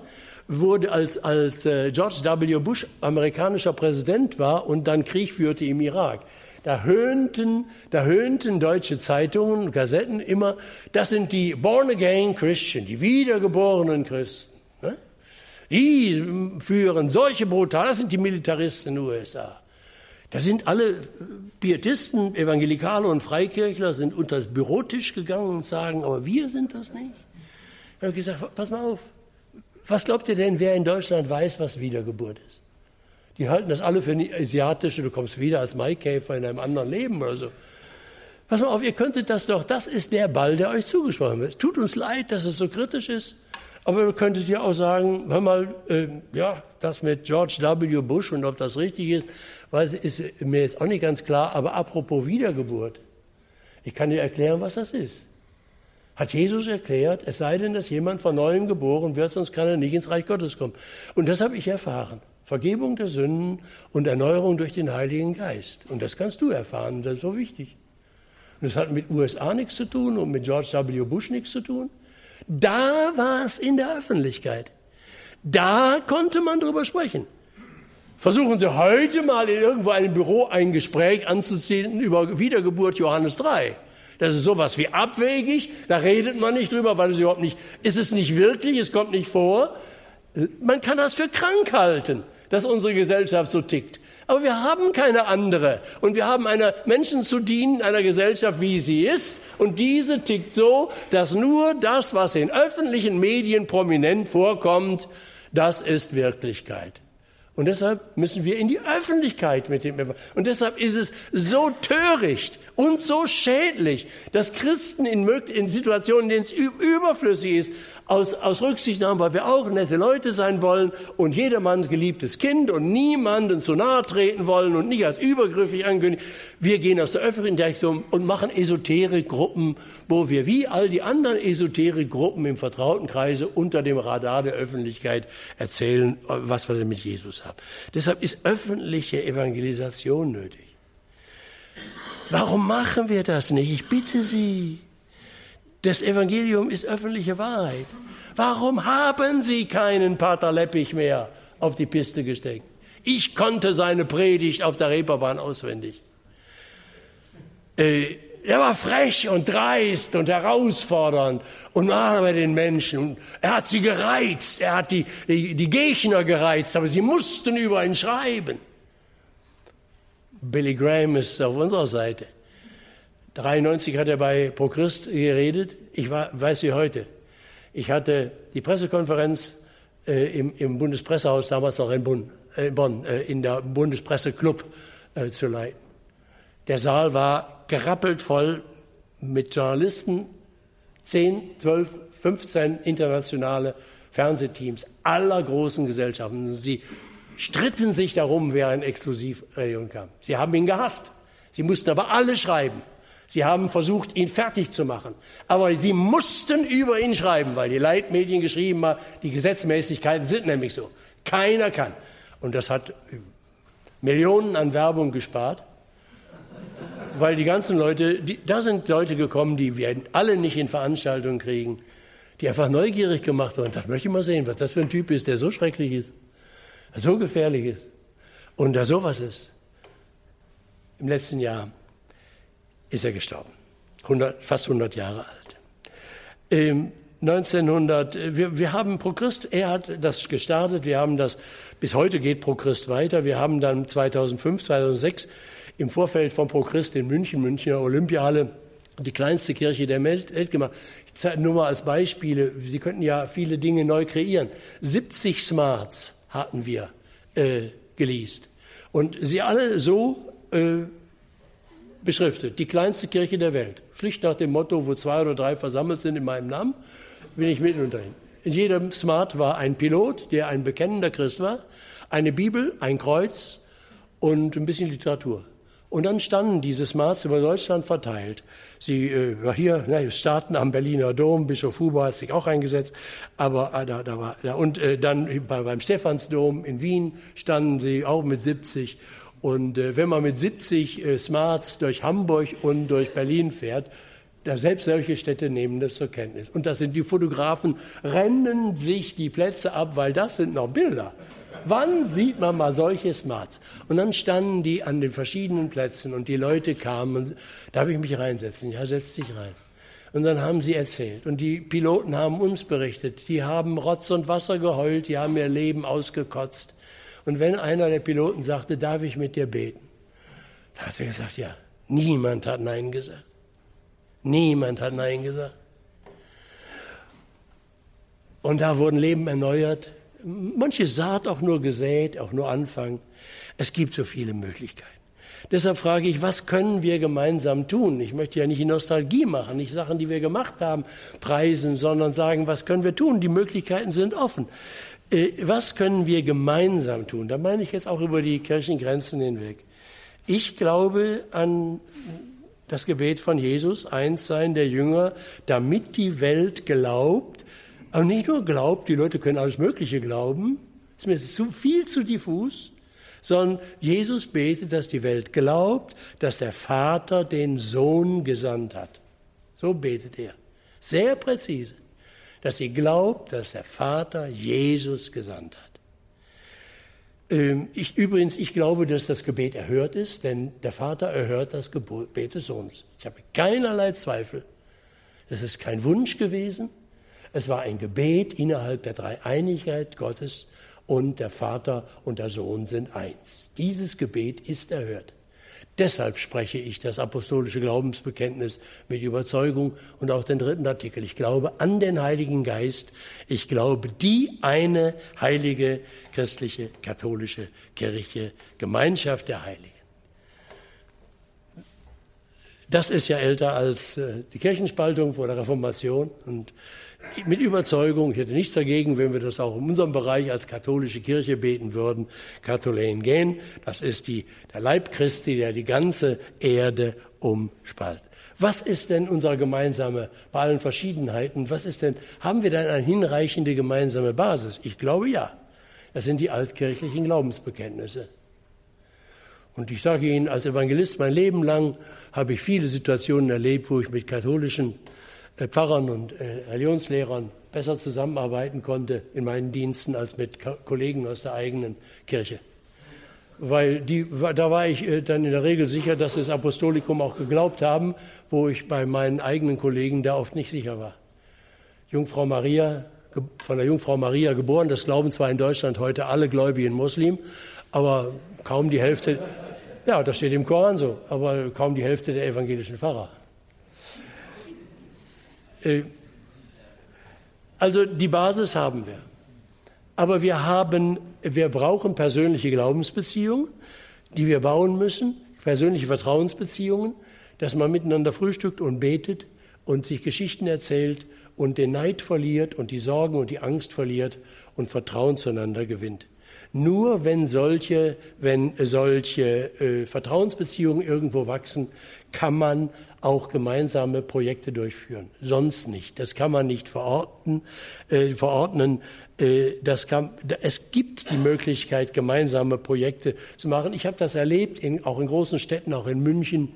wurde, als, als äh, George W. Bush amerikanischer Präsident war und dann Krieg führte im Irak, da höhnten, da höhnten deutsche Zeitungen und Kassetten immer, das sind die born-again Christian, die wiedergeborenen Christen. Ne? Die führen solche brutal, das sind die Militaristen in den USA. Da sind alle Pietisten, Evangelikale und Freikirchler sind unter den Bürotisch gegangen und sagen, aber wir sind das nicht. Ich habe gesagt, pass mal auf. Was glaubt ihr denn, wer in Deutschland weiß, was Wiedergeburt ist? Die halten das alle für eine asiatische, du kommst wieder als Maikäfer in einem anderen Leben oder so. Pass mal auf, ihr könntet das doch, das ist der Ball, der euch zugesprochen wird. Tut uns leid, dass es so kritisch ist, aber ihr könntet ja auch sagen, hör mal, äh, ja, das mit George W. Bush und ob das richtig ist, weiß, ist mir jetzt auch nicht ganz klar, aber apropos Wiedergeburt, ich kann dir erklären, was das ist. Hat Jesus erklärt, es sei denn, dass jemand von neuem geboren wird, sonst kann er nicht ins Reich Gottes kommen. Und das habe ich erfahren. Vergebung der Sünden und Erneuerung durch den Heiligen Geist. Und das kannst du erfahren, das ist so wichtig. Und das hat mit USA nichts zu tun und mit George W. Bush nichts zu tun. Da war es in der Öffentlichkeit. Da konnte man drüber sprechen. Versuchen Sie heute mal in irgendwo einem Büro ein Gespräch anzuziehen über Wiedergeburt Johannes 3. Das ist sowas wie abwegig, da redet man nicht drüber, weil es überhaupt nicht, ist es nicht wirklich, es kommt nicht vor. Man kann das für krank halten, dass unsere Gesellschaft so tickt. Aber wir haben keine andere. Und wir haben einer Menschen zu dienen, einer Gesellschaft, wie sie ist. Und diese tickt so, dass nur das, was in öffentlichen Medien prominent vorkommt, das ist Wirklichkeit. Und deshalb müssen wir in die Öffentlichkeit mit dem Evangelium. Und deshalb ist es so töricht und so schädlich, dass Christen in, in Situationen, in denen es überflüssig ist, aus, aus Rücksichtnahme, weil wir auch nette Leute sein wollen und jedermanns geliebtes Kind und niemanden zu nahe treten wollen und nicht als übergriffig ankündigen. Wir gehen aus der öffentlichen Direktion und machen Esoterik-Gruppen, wo wir wie all die anderen Esoterik-Gruppen im vertrauten Kreise unter dem Radar der Öffentlichkeit erzählen, was wir denn mit Jesus haben. Deshalb ist öffentliche Evangelisation nötig. Warum machen wir das nicht? Ich bitte Sie. Das Evangelium ist öffentliche Wahrheit. Warum haben Sie keinen Pater Leppich mehr auf die Piste gesteckt? Ich konnte seine Predigt auf der Reeperbahn auswendig. Äh, er war frech und dreist und herausfordernd und nahe bei den Menschen. er hat sie gereizt, er hat die, die, die Gegner gereizt, aber sie mussten über ihn schreiben. Billy Graham ist auf unserer Seite. 93 hat er bei ProChrist geredet. Ich war, weiß wie heute. Ich hatte die Pressekonferenz äh, im, im, Bundespressehaus, damals noch in Bonn, äh, Bonn äh, in der Bundespresseclub äh, zu leiten. Der Saal war gerappelt voll mit Journalisten, 10, 12, 15 internationale Fernsehteams aller großen Gesellschaften. Sie stritten sich darum, wer ein Exklusivradio kam. Sie haben ihn gehasst. Sie mussten aber alle schreiben. Sie haben versucht, ihn fertig zu machen. Aber sie mussten über ihn schreiben, weil die Leitmedien geschrieben haben, die Gesetzmäßigkeiten sind nämlich so. Keiner kann. Und das hat Millionen an Werbung gespart, weil die ganzen Leute, die, da sind Leute gekommen, die wir alle nicht in Veranstaltungen kriegen, die einfach neugierig gemacht wurden. Das möchte ich mal sehen, was das für ein Typ ist, der so schrecklich ist, so gefährlich ist und da sowas ist. Im letzten Jahr ist er gestorben. 100, fast 100 Jahre alt. Ähm, 1900, wir, wir haben Pro Christ, er hat das gestartet, wir haben das, bis heute geht Pro Christ weiter. Wir haben dann 2005, 2006 im Vorfeld von Pro Christ in München, Münchner Olympiahalle, die kleinste Kirche der Welt gemacht. Ich zeige nur mal als Beispiele, Sie könnten ja viele Dinge neu kreieren. 70 Smarts hatten wir äh, geleast. Und sie alle so äh, beschriftet, die kleinste Kirche der Welt. Schlicht nach dem Motto, wo zwei oder drei versammelt sind in meinem Namen, bin ich mitten unter ihnen. In jedem Smart war ein Pilot, der ein bekennender Christ war, eine Bibel, ein Kreuz und ein bisschen Literatur. Und dann standen diese Smarts über Deutschland verteilt. Sie äh, hier ne, starten am Berliner Dom, Bischof Huber hat sich auch eingesetzt, aber äh, da, da war da, und äh, dann bei, beim Stephansdom in Wien standen sie auch mit 70 und äh, wenn man mit 70 äh, Smarts durch Hamburg und durch Berlin fährt, selbst solche Städte nehmen das zur Kenntnis. Und das sind die Fotografen, rennen sich die Plätze ab, weil das sind noch Bilder. Wann sieht man mal solche Smarts? Und dann standen die an den verschiedenen Plätzen und die Leute kamen. Und, darf ich mich reinsetzen? Ja, setz dich rein. Und dann haben sie erzählt. Und die Piloten haben uns berichtet. Die haben Rotz und Wasser geheult, die haben ihr Leben ausgekotzt. Und wenn einer der Piloten sagte, darf ich mit dir beten? Da hat er gesagt, ja. Niemand hat Nein gesagt. Niemand hat Nein gesagt. Und da wurden Leben erneuert. Manche Saat auch nur gesät, auch nur Anfang. Es gibt so viele Möglichkeiten. Deshalb frage ich, was können wir gemeinsam tun? Ich möchte ja nicht die Nostalgie machen, nicht Sachen, die wir gemacht haben, preisen, sondern sagen, was können wir tun? Die Möglichkeiten sind offen. Äh, was können wir gemeinsam tun? Da meine ich jetzt auch über die Kirchengrenzen hinweg. Ich glaube an das Gebet von Jesus, eins sein der Jünger, damit die Welt glaubt, aber nicht nur glaubt, die Leute können alles Mögliche glauben, ist mir zu viel zu diffus, sondern Jesus betet, dass die Welt glaubt, dass der Vater den Sohn gesandt hat. So betet er. Sehr präzise. Dass sie glaubt, dass der Vater Jesus gesandt hat. Ähm, ich, übrigens, ich glaube, dass das Gebet erhört ist, denn der Vater erhört das Gebet des Sohnes. Ich habe keinerlei Zweifel. Es ist kein Wunsch gewesen. Es war ein Gebet innerhalb der Dreieinigkeit Gottes und der Vater und der Sohn sind eins. Dieses Gebet ist erhört. Deshalb spreche ich das apostolische Glaubensbekenntnis mit Überzeugung und auch den dritten Artikel. Ich glaube an den Heiligen Geist. Ich glaube die eine heilige christliche katholische Kirche, Gemeinschaft der Heiligen. Das ist ja älter als äh, die Kirchenspaltung vor der Reformation und mit Überzeugung, ich hätte nichts dagegen, wenn wir das auch in unserem Bereich als katholische Kirche beten würden, Katholen gehen. Das ist die, der Leib Christi, der die ganze Erde umspaltet. Was ist denn unser gemeinsame, bei allen Verschiedenheiten, was ist denn, haben wir denn eine hinreichende gemeinsame Basis? Ich glaube ja. Das sind die altkirchlichen Glaubensbekenntnisse. Und ich sage Ihnen, als Evangelist mein Leben lang habe ich viele Situationen erlebt, wo ich mit katholischen Pfarrern und äh, Religionslehrern besser zusammenarbeiten konnte in meinen Diensten als mit Kollegen aus der eigenen Kirche. Weil die, da war ich äh, dann in der Regel sicher, dass sie das Apostolikum auch geglaubt haben, wo ich bei meinen eigenen Kollegen da oft nicht sicher war. Jungfrau Maria, von der Jungfrau Maria geboren, das glauben zwar in Deutschland heute alle gläubigen Muslim, aber kaum die Hälfte, ja, das steht im Koran so, aber kaum die Hälfte der evangelischen Pfarrer. Äh, also die Basis haben wir. Aber wir haben, wir brauchen persönliche Glaubensbeziehungen, die wir bauen müssen, persönliche Vertrauensbeziehungen, dass man miteinander frühstückt und betet und sich Geschichten erzählt und den Neid verliert und die Sorgen und die Angst verliert und Vertrauen zueinander gewinnt. Nur wenn solche, wenn solche äh, Vertrauensbeziehungen irgendwo wachsen, kann man auch gemeinsame Projekte durchführen. Sonst nicht. Das kann man nicht verorten, äh, verordnen. Äh, das kann, es gibt die Möglichkeit, gemeinsame Projekte zu machen. Ich habe das erlebt, in, auch in großen Städten, auch in München,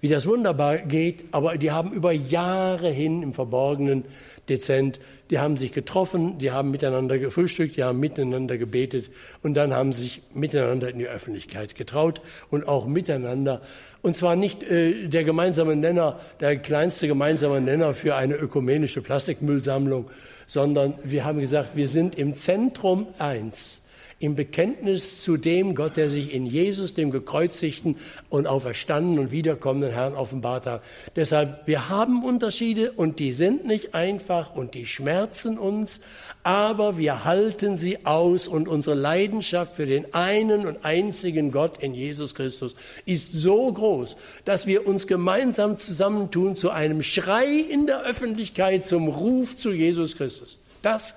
wie das wunderbar geht. Aber die haben über Jahre hin im Verborgenen dezent die haben sich getroffen, die haben miteinander gefrühstückt, die haben miteinander gebetet und dann haben sich miteinander in die Öffentlichkeit getraut und auch miteinander. Und zwar nicht äh, der gemeinsame Nenner, der kleinste gemeinsame Nenner für eine ökumenische Plastikmüllsammlung, sondern wir haben gesagt, wir sind im Zentrum eins im Bekenntnis zu dem Gott, der sich in Jesus, dem gekreuzigten und auferstandenen und wiederkommenden Herrn offenbart hat. Deshalb, wir haben Unterschiede und die sind nicht einfach und die schmerzen uns, aber wir halten sie aus und unsere Leidenschaft für den einen und einzigen Gott in Jesus Christus ist so groß, dass wir uns gemeinsam zusammentun zu einem Schrei in der Öffentlichkeit zum Ruf zu Jesus Christus. Das,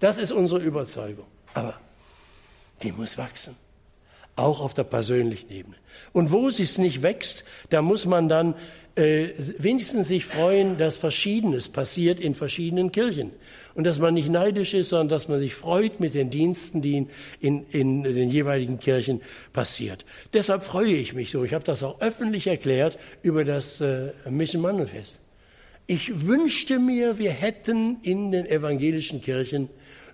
das ist unsere Überzeugung. Aber die muss wachsen. auch auf der persönlichen Ebene. Und wo es nicht wächst, da muss man dann äh, wenigstens sich freuen, dass Verschiedenes passiert in verschiedenen Kirchen. Und dass man nicht neidisch ist, sondern dass man sich freut mit den Diensten, die in, in, in den jeweiligen Kirchen passiert. Deshalb freue ich mich so. Ich habe das auch öffentlich erklärt über das äh, Mission Manifest. Ich wünschte mir, wir hätten in den evangelischen Kirchen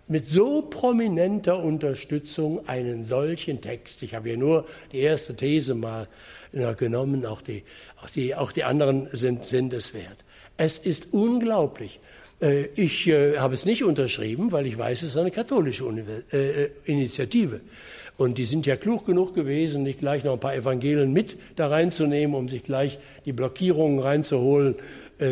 mit so prominenter Unterstützung einen solchen Text. Ich habe hier nur die erste These mal genommen, auch die, auch die, auch die anderen sind, sind es wert. Es ist unglaublich. Äh, ich äh, habe es nicht unterschrieben, weil ich weiß, es ist eine katholische äh, Initiative. Und die sind ja klug genug gewesen, nicht gleich noch ein paar Evangelien mit da reinzunehmen, um sich gleich die Blockierungen reinzuholen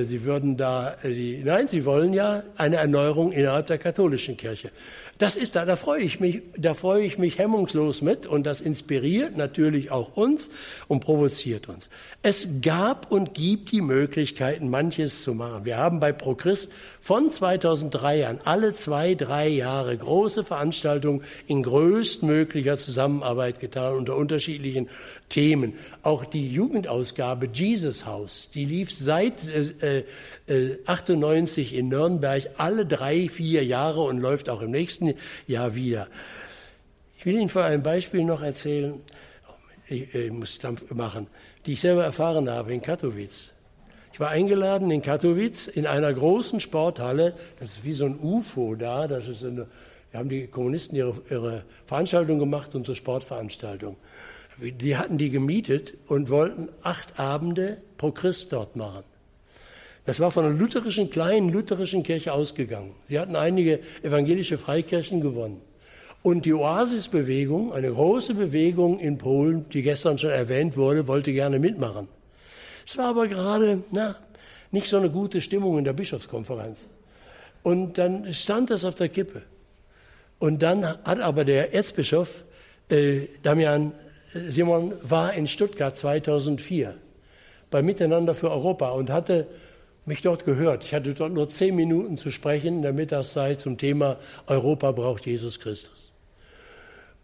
sie würden da, äh, die, nein, Sie wollen ja eine Erneuerung innerhalb der katholischen Kirche. Das ist da, da freue ich mich, da freue ich mich hemmungslos mit und das inspiriert natürlich auch uns und provoziert uns. Es gab und gibt die Möglichkeiten, manches zu machen. Wir haben bei ProChrist von 2003 an alle zwei, drei Jahre große Veranstaltungen in größtmöglicher Zusammenarbeit getan unter unterschiedlichen Themen. Auch die Jugendausgabe Jesus House, die lief seit äh, äh, 98 in Nürnberg alle drei, vier Jahre und läuft auch im nächsten Jahr wieder. Ich will Ihnen von einem Beispiel noch erzählen, ich, ich muss Dampf machen, die ich selber erfahren habe in Katowice. Ich war eingeladen in Katowice in einer großen Sporthalle, das ist wie so ein UFO da, das ist eine, da haben die Kommunisten ihre, ihre Veranstaltung gemacht, unsere Sportveranstaltung. Die hatten die gemietet und wollten acht Abende pro Christ dort machen. Das war von einer lutherischen, kleinen lutherischen Kirche ausgegangen. Sie hatten einige evangelische Freikirchen gewonnen. Und die Oasisbewegung, eine große Bewegung in Polen, die gestern schon erwähnt wurde, wollte gerne mitmachen. Es war aber gerade na, nicht so eine gute Stimmung in der Bischofskonferenz. Und dann stand das auf der Kippe. Und dann hat aber der Erzbischof äh, Damian Simon war in Stuttgart 2004 bei Miteinander für Europa und hatte mich dort gehört. Ich hatte dort nur zehn Minuten zu sprechen in der Mittagszeit zum Thema Europa braucht Jesus Christus.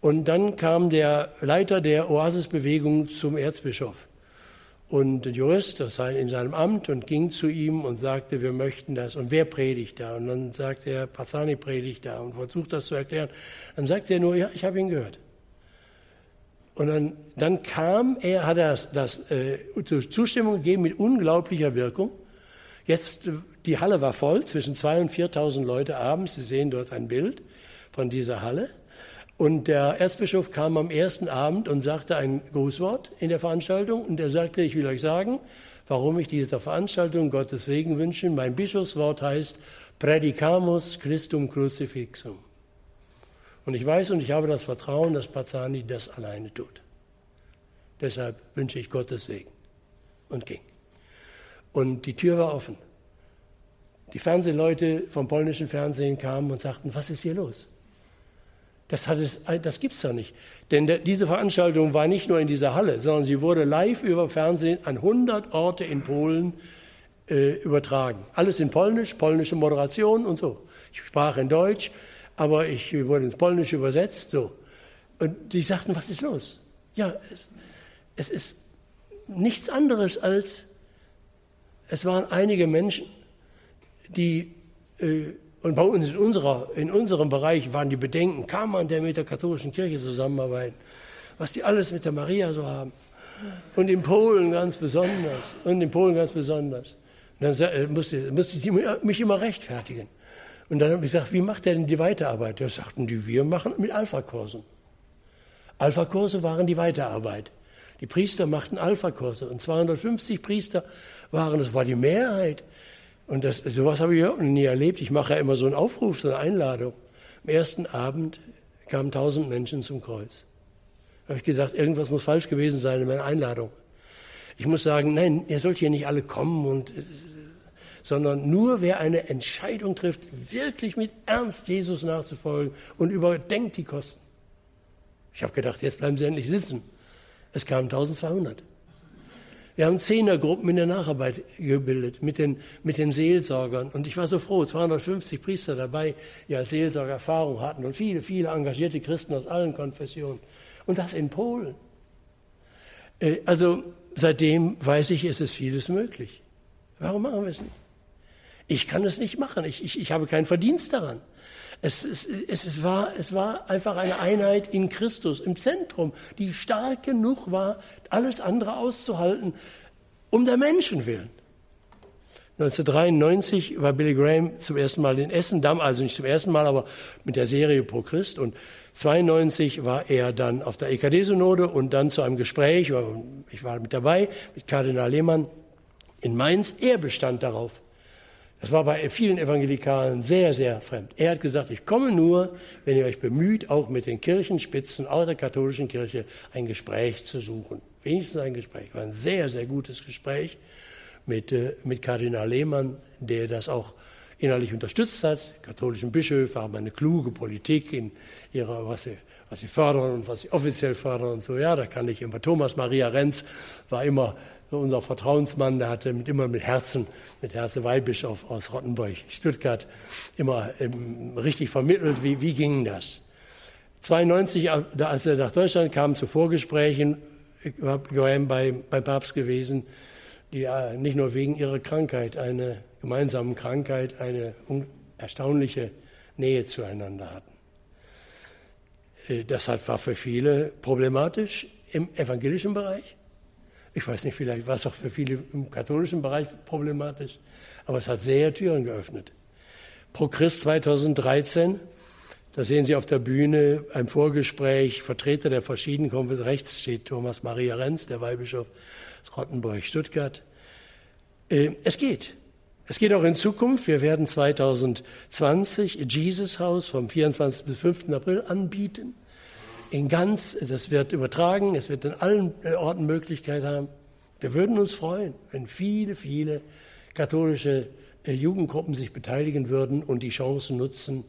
Und dann kam der Leiter der Oasisbewegung zum Erzbischof und der Jurist in seinem Amt und ging zu ihm und sagte, wir möchten das. Und wer predigt da? Und dann sagte er, Pazzani predigt da und versucht das zu erklären. Dann sagte er nur, ja, ich habe ihn gehört. Und dann, dann kam er, hat er das, das äh, Zustimmung gegeben mit unglaublicher Wirkung. Jetzt, die Halle war voll, zwischen 2.000 und 4.000 Leute abends. Sie sehen dort ein Bild von dieser Halle. Und der Erzbischof kam am ersten Abend und sagte ein Grußwort in der Veranstaltung. Und er sagte, ich will euch sagen, warum ich dieser Veranstaltung Gottes Segen wünsche. Mein Bischofswort heißt Predicamus Christum Crucifixum. Und ich weiß und ich habe das Vertrauen, dass Pazzani das alleine tut. Deshalb wünsche ich Gottes Segen. Und ging. Und die Tür war offen. Die Fernsehleute vom polnischen Fernsehen kamen und sagten, was ist hier los? Das, das gibt es doch nicht. Denn der, diese Veranstaltung war nicht nur in dieser Halle, sondern sie wurde live über Fernsehen an 100 Orte in Polen äh, übertragen. Alles in Polnisch, polnische Moderation und so. Ich sprach in Deutsch, aber ich wurde ins Polnische übersetzt. So. Und die sagten, was ist los? Ja, es, es ist nichts anderes als, es waren einige Menschen, die, äh, und bei uns in, unserer, in unserem Bereich waren die Bedenken, kann man denn mit der katholischen Kirche zusammenarbeiten? Was die alles mit der Maria so haben. Und in Polen ganz besonders. Und in Polen ganz besonders. Und dann äh, musste, musste ich mich immer rechtfertigen. Und dann habe ich gesagt, wie macht er denn die Weiterarbeit? Da sagten die, wir machen mit Alpha-Kursen. Alpha-Kurse waren die Weiterarbeit. Die Priester machten Alpha-Kurse und 250 Priester waren, das war die Mehrheit. Und das, sowas habe ich nie erlebt. Ich mache ja immer so einen Aufruf, so eine Einladung. Am ersten Abend kamen tausend Menschen zum Kreuz. Da habe ich gesagt, irgendwas muss falsch gewesen sein in meiner Einladung. Ich muss sagen, nein, ihr sollt hier nicht alle kommen und äh, sondern nur wer eine Entscheidung trifft, wirklich mit Ernst Jesus nachzufolgen und überdenkt die Kosten. Ich habe gedacht, jetzt bleiben Sie endlich sitzen. Es kamen 1200. Wir haben Zehnergruppen in der Nacharbeit gebildet mit den, mit den Seelsorgern. Und ich war so froh, 250 Priester dabei, die als Seelsorger Erfahrung hatten und viele, viele engagierte Christen aus allen Konfessionen. Und das in Polen. Äh, also seitdem weiß ich, es ist vieles möglich. Warum machen wir es nicht? Ich kann es nicht machen. Ich, ich, ich habe keinen Verdienst daran. Es, es, es, war, es war einfach eine Einheit in Christus im Zentrum, die stark genug war, alles andere auszuhalten, um der Menschen willen. 1993 war Billy Graham zum ersten Mal in Essen, also nicht zum ersten Mal, aber mit der Serie Pro Christ. Und 92 war er dann auf der EKD-Synode und dann zu einem Gespräch, ich war mit dabei, mit Kardinal Lehmann in Mainz. Er bestand darauf. Das war bei vielen Evangelikalen sehr, sehr fremd. Er hat gesagt, ich komme nur, wenn ihr euch bemüht, auch mit den Kirchenspitzen auch der katholischen Kirche ein Gespräch zu suchen. Wenigstens ein Gespräch. War ein sehr, sehr gutes Gespräch mit, äh, mit Kardinal Lehmann, der das auch innerlich unterstützt hat. Die katholischen Bischöfe haben eine kluge Politik in ihrer, was sie, was sie fördern und was sie offiziell fördern und so. Ja, da kann ich immer. Thomas Maria Renz war immer unser Vertrauensmann, der hatte mit, immer mit Herzen, mit Herze Weihbischof aus Rottenburg, Stuttgart, immer ähm, richtig vermittelt, wie, wie ging das. 92, als er nach Deutschland kam zu Vorgesprächen, war Graham bei, beim Papst gewesen, die äh, nicht nur wegen ihrer Krankheit, eine gemeinsame Krankheit, eine erstaunliche Nähe zueinander hatten. Äh, das war für viele problematisch im evangelischen Bereich. Ich weiß nicht, vielleicht war es auch für viele im katholischen Bereich problematisch, aber es hat sehr Türen geöffnet. Pro Christ 2013, da sehen Sie auf der Bühne ein Vorgespräch, Vertreter der verschiedenen Konfessionen. Rechts steht Thomas Maria Renz, der Weihbischof Rottenburg-Stuttgart. Äh, es geht. Es geht auch in Zukunft. Wir werden 2020 Jesus Haus vom 24. bis 5. April anbieten in ganz, das wird übertragen, es wird in allen äh, Orten Möglichkeit haben. Wir würden uns freuen, wenn viele, viele katholische äh, Jugendgruppen sich beteiligen würden und die Chancen nutzen.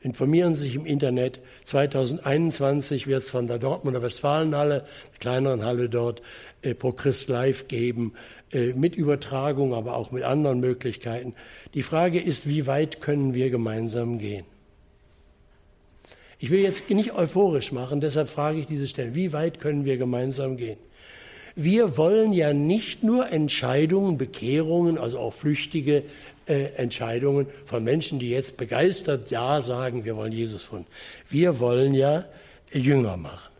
Informieren Sie sich im Internet. 2021 wird es von der Dortmunder Westfalenhalle, der kleineren Halle dort, äh, Pro Christ Live geben, äh, mit Übertragung, aber auch mit anderen Möglichkeiten. Die Frage ist, wie weit können wir gemeinsam gehen? Ich will jetzt nicht euphorisch machen, deshalb frage ich diese Stelle, wie weit können wir gemeinsam gehen? Wir wollen ja nicht nur Entscheidungen, Bekehrungen, also auch flüchtige äh, Entscheidungen von Menschen, die jetzt begeistert Ja sagen, wir wollen Jesus von. Wir wollen ja Jünger machen.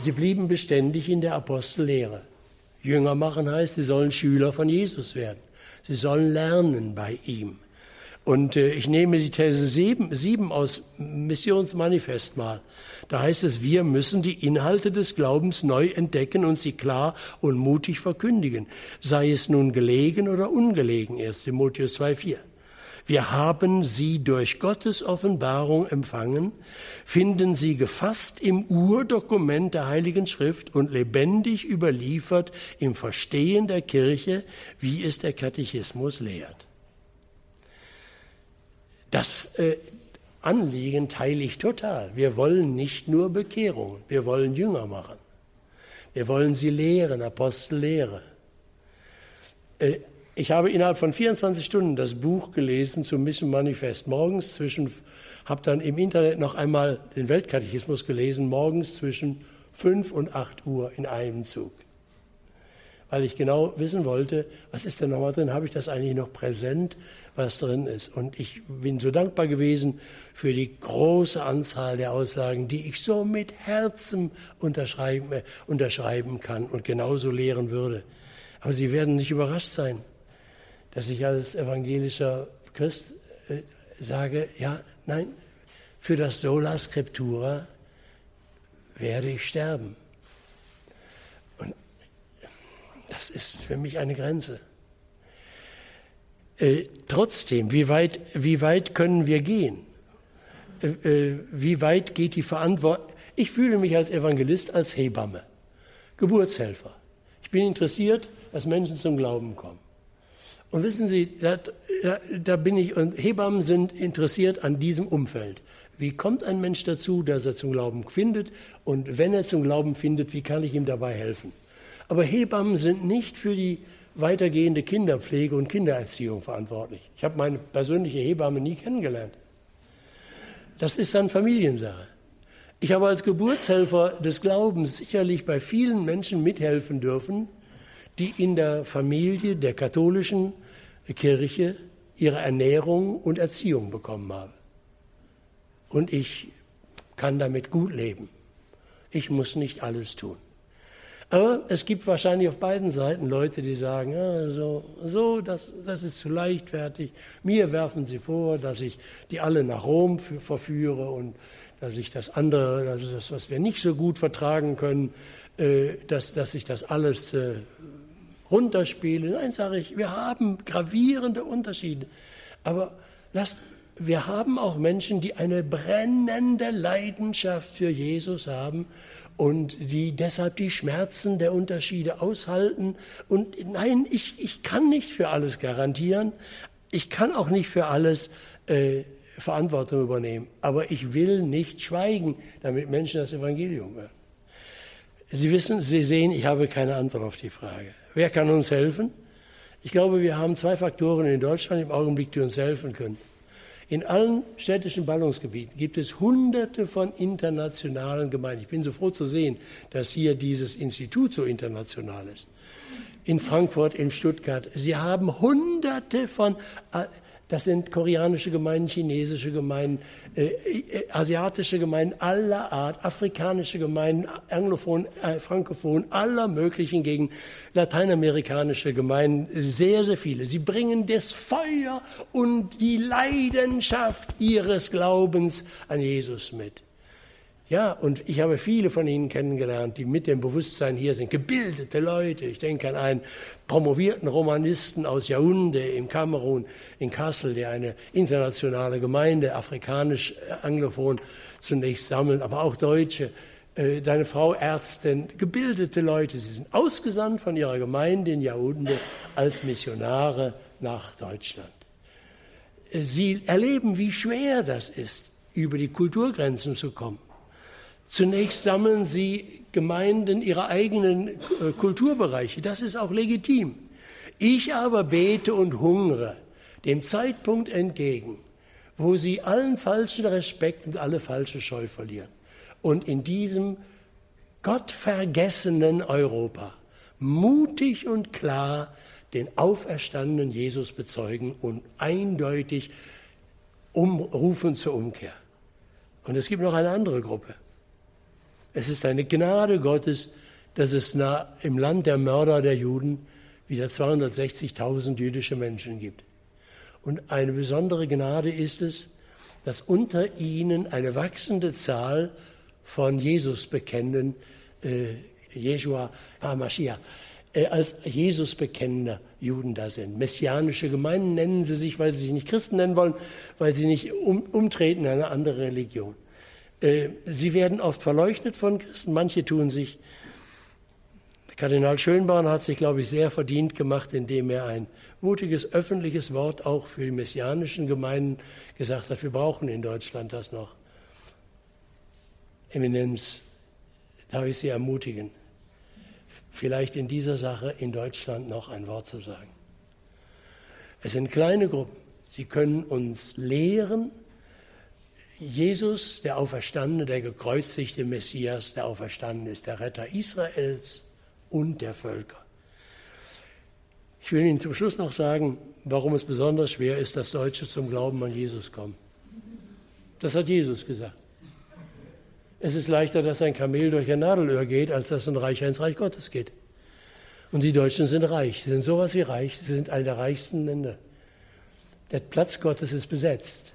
Sie blieben beständig in der Apostellehre. Jünger machen heißt, sie sollen Schüler von Jesus werden. Sie sollen lernen bei ihm. Und äh, ich nehme die These 7, 7 aus Missionsmanifest mal. Da heißt es, wir müssen die Inhalte des Glaubens neu entdecken und sie klar und mutig verkündigen, sei es nun gelegen oder ungelegen, 1 Timotheus 2,4. Wir haben sie durch Gottes Offenbarung empfangen, finden sie gefasst im Urdokument der Heiligen Schrift und lebendig überliefert im Verstehen der Kirche, wie es der Katechismus lehrt. Das äh, Anliegen teile ich total. Wir wollen nicht nur Bekehrungen, wir wollen Jünger machen. Wir wollen sie lehren, Apostellehre. Äh, ich habe innerhalb von 24 Stunden das Buch gelesen zum Mission Manifest. Morgens zwischen, habe dann im Internet noch einmal den Weltkatechismus gelesen, morgens zwischen 5 und 8 Uhr in einem Zug weil ich genau wissen wollte, was ist denn nochmal drin? Habe ich das eigentlich noch präsent, was drin ist? Und ich bin so dankbar gewesen für die große Anzahl der Aussagen, die ich so mit Herzen unterschreiben, äh, unterschreiben kann und genauso lehren würde. Aber Sie werden nicht überrascht sein, dass ich als evangelischer Christ äh, sage, ja, nein, für das Sola Scriptura werde ich sterben. Das ist für mich eine Grenze. Äh, trotzdem, wie weit, wie weit können wir gehen? Äh, äh, wie weit geht die Verantwortung? Ich fühle mich als Evangelist, als Hebamme, Geburtshelfer. Ich bin interessiert, dass Menschen zum Glauben kommen. Und wissen Sie, da, da bin ich, und Hebammen sind interessiert an diesem Umfeld. Wie kommt ein Mensch dazu, dass er zum Glauben findet? Und wenn er zum Glauben findet, wie kann ich ihm dabei helfen? Aber Hebammen sind nicht für die weitergehende Kinderpflege und Kindererziehung verantwortlich. Ich habe meine persönliche Hebamme nie kennengelernt. Das ist dann Familiensache. Ich habe als Geburtshelfer des Glaubens sicherlich bei vielen Menschen mithelfen dürfen, die in der Familie der katholischen Kirche ihre Ernährung und Erziehung bekommen haben. Und ich kann damit gut leben. Ich muss nicht alles tun. Aber es gibt wahrscheinlich auf beiden Seiten Leute, die sagen, ja, so, so das, das ist zu leichtfertig. Mir werfen sie vor, dass ich die alle nach Rom verführe und dass ich das andere, also das, was wir nicht so gut vertragen können, äh, dass, dass ich das alles äh, runterspiele. Nein, sage ich, wir haben gravierende Unterschiede. Aber lasst, wir haben auch Menschen, die eine brennende Leidenschaft für Jesus haben und die deshalb die Schmerzen der Unterschiede aushalten. Und nein, ich, ich kann nicht für alles garantieren. Ich kann auch nicht für alles äh, Verantwortung übernehmen. Aber ich will nicht schweigen, damit Menschen das Evangelium hören. Sie wissen, Sie sehen, ich habe keine Antwort auf die Frage. Wer kann uns helfen? Ich glaube, wir haben zwei Faktoren in Deutschland im Augenblick, die uns helfen können. In allen städtischen Ballungsgebieten gibt es hunderte von internationalen Gemeinden. Ich bin so froh zu sehen, dass hier dieses Institut so international ist. In Frankfurt, in Stuttgart. Sie haben hunderte von das sind koreanische Gemeinden, chinesische Gemeinden, äh, äh, asiatische Gemeinden aller Art, afrikanische Gemeinden, anglophon, äh, frankophon, aller möglichen gegen lateinamerikanische Gemeinden, sehr, sehr viele. Sie bringen das Feuer und die Leidenschaft ihres Glaubens an Jesus mit. Ja, und ich habe viele von Ihnen kennengelernt, die mit dem Bewusstsein hier sind, gebildete Leute. Ich denke an einen promovierten Romanisten aus Yaoundé im Kamerun, in Kassel, der eine internationale Gemeinde, afrikanisch-anglophon, zunächst sammelt, aber auch Deutsche. Äh, deine Frau Ärztin, gebildete Leute. Sie sind ausgesandt von ihrer Gemeinde in Yaoundé als Missionare nach Deutschland. Äh, sie erleben, wie schwer das ist, über die Kulturgrenzen zu kommen. Zunächst sammeln sie Gemeinden ihrer eigenen äh, Kulturbereiche. Das ist auch legitim. Ich aber bete und hungere dem Zeitpunkt entgegen, wo sie allen falschen Respekt und alle falsche Scheu verlieren. Und in diesem gottvergessenen Europa mutig und klar den auferstandenen Jesus bezeugen und eindeutig umrufen zur Umkehr. Und es gibt noch eine andere Gruppe. Es ist eine Gnade Gottes, dass es im Land der Mörder der Juden wieder 260.000 jüdische Menschen gibt. Und eine besondere Gnade ist es, dass unter ihnen eine wachsende Zahl von Jesus bekennenden, äh, Jeshua HaMashiach, äh, als Jesus bekennender Juden da sind. Messianische Gemeinden nennen sie sich, weil sie sich nicht Christen nennen wollen, weil sie nicht um, umtreten in eine andere Religion. Äh, sie werden oft verleuchtet von Christen, manche tun sich. Kardinal Schönborn hat sich, glaube ich, sehr verdient gemacht, indem er ein mutiges öffentliches Wort auch für die messianischen Gemeinden gesagt hat, wir brauchen in Deutschland das noch. Eminenz, darf ich Sie ermutigen, vielleicht in dieser Sache in Deutschland noch ein Wort zu sagen. Es sind kleine Gruppen. Sie können uns lehren, Jesus, der Auferstandene, der gekreuzigte Messias, der Auferstandene ist der Retter Israels und der Völker. Ich will Ihnen zum Schluss noch sagen, warum es besonders schwer ist, dass Deutsche zum Glauben an Jesus kommen. Das hat Jesus gesagt. Es ist leichter, dass ein Kamel durch ein Nadelöhr geht, als dass ein Reicher ins Reich Gottes geht. Und die Deutschen sind reich. Sie sind sowas wie reich. Sie sind eine der reichsten Länder. Der Platz Gottes ist besetzt.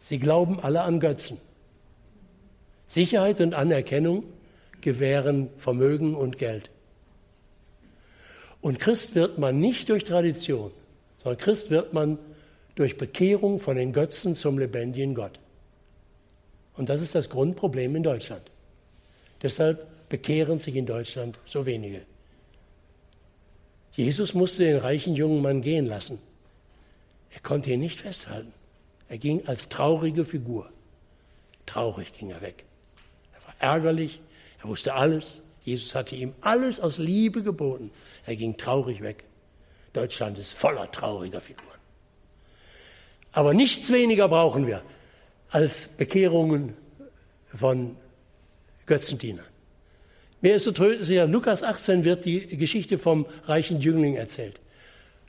Sie glauben alle an Götzen. Sicherheit und Anerkennung gewähren Vermögen und Geld. Und Christ wird man nicht durch Tradition, sondern Christ wird man durch Bekehrung von den Götzen zum lebendigen Gott. Und das ist das Grundproblem in Deutschland. Deshalb bekehren sich in Deutschland so wenige. Jesus musste den reichen jungen Mann gehen lassen. Er konnte ihn nicht festhalten. Er ging als traurige Figur. Traurig ging er weg. Er war ärgerlich, er wusste alles. Jesus hatte ihm alles aus Liebe geboten. Er ging traurig weg. Deutschland ist voller trauriger Figuren. Aber nichts weniger brauchen wir als Bekehrungen von Götzendiener. Mir ist so tröstlich, Lukas 18 wird die Geschichte vom reichen Jüngling erzählt.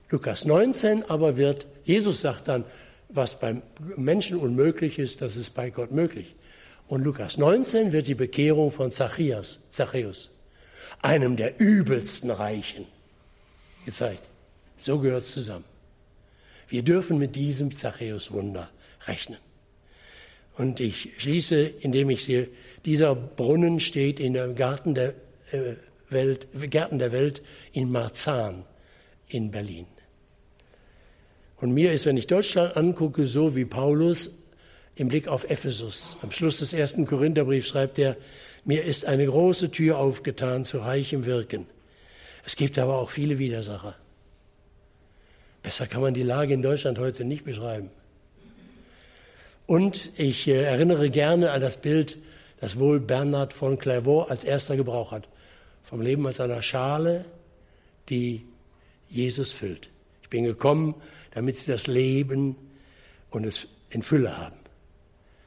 Lukas 19 aber wird, Jesus sagt dann, was beim Menschen unmöglich ist, das ist bei Gott möglich. Und Lukas 19 wird die Bekehrung von Zachäus, Zachäus einem der übelsten Reichen, gezeigt. So gehört es zusammen. Wir dürfen mit diesem Zachäus-Wunder rechnen. Und ich schließe, indem ich sehe, dieser Brunnen steht in dem Garten der äh, Welt, Gärten der Welt in Marzahn in Berlin. Und mir ist, wenn ich Deutschland angucke, so wie Paulus im Blick auf Ephesus. Am Schluss des ersten Korintherbriefs schreibt er, mir ist eine große Tür aufgetan zu reichem Wirken. Es gibt aber auch viele Widersacher. Besser kann man die Lage in Deutschland heute nicht beschreiben. Und ich äh, erinnere gerne an das Bild, das wohl Bernhard von Clairvaux als erster gebraucht hat. Vom Leben als einer Schale, die Jesus füllt. Ich bin gekommen, damit sie das Leben und es in Fülle haben.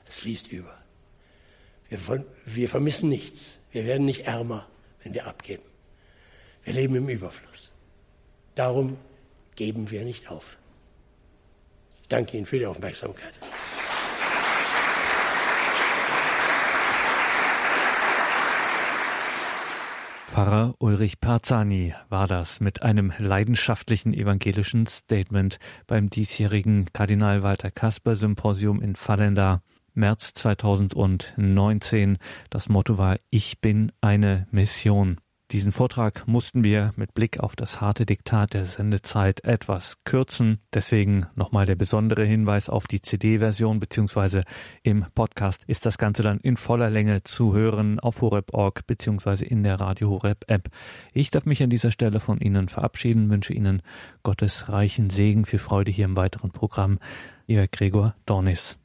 Es fließt über. Wir, wir vermissen nichts. Wir werden nicht ärmer, wenn wir abgeben. Wir leben im Überfluss. Darum geben wir nicht auf. Ich danke Ihnen für die Aufmerksamkeit. Pfarrer Ulrich Parzani war das mit einem leidenschaftlichen evangelischen Statement beim diesjährigen Kardinal Walter Kasper Symposium in Fallenda. März 2019. Das Motto war Ich bin eine Mission. Diesen Vortrag mussten wir mit Blick auf das harte Diktat der Sendezeit etwas kürzen. Deswegen nochmal der besondere Hinweis auf die CD-Version beziehungsweise im Podcast ist das Ganze dann in voller Länge zu hören auf horeb.org beziehungsweise in der Radio Horeb App. Ich darf mich an dieser Stelle von Ihnen verabschieden, wünsche Ihnen Gottes reichen Segen für Freude hier im weiteren Programm. Ihr Gregor Dornis.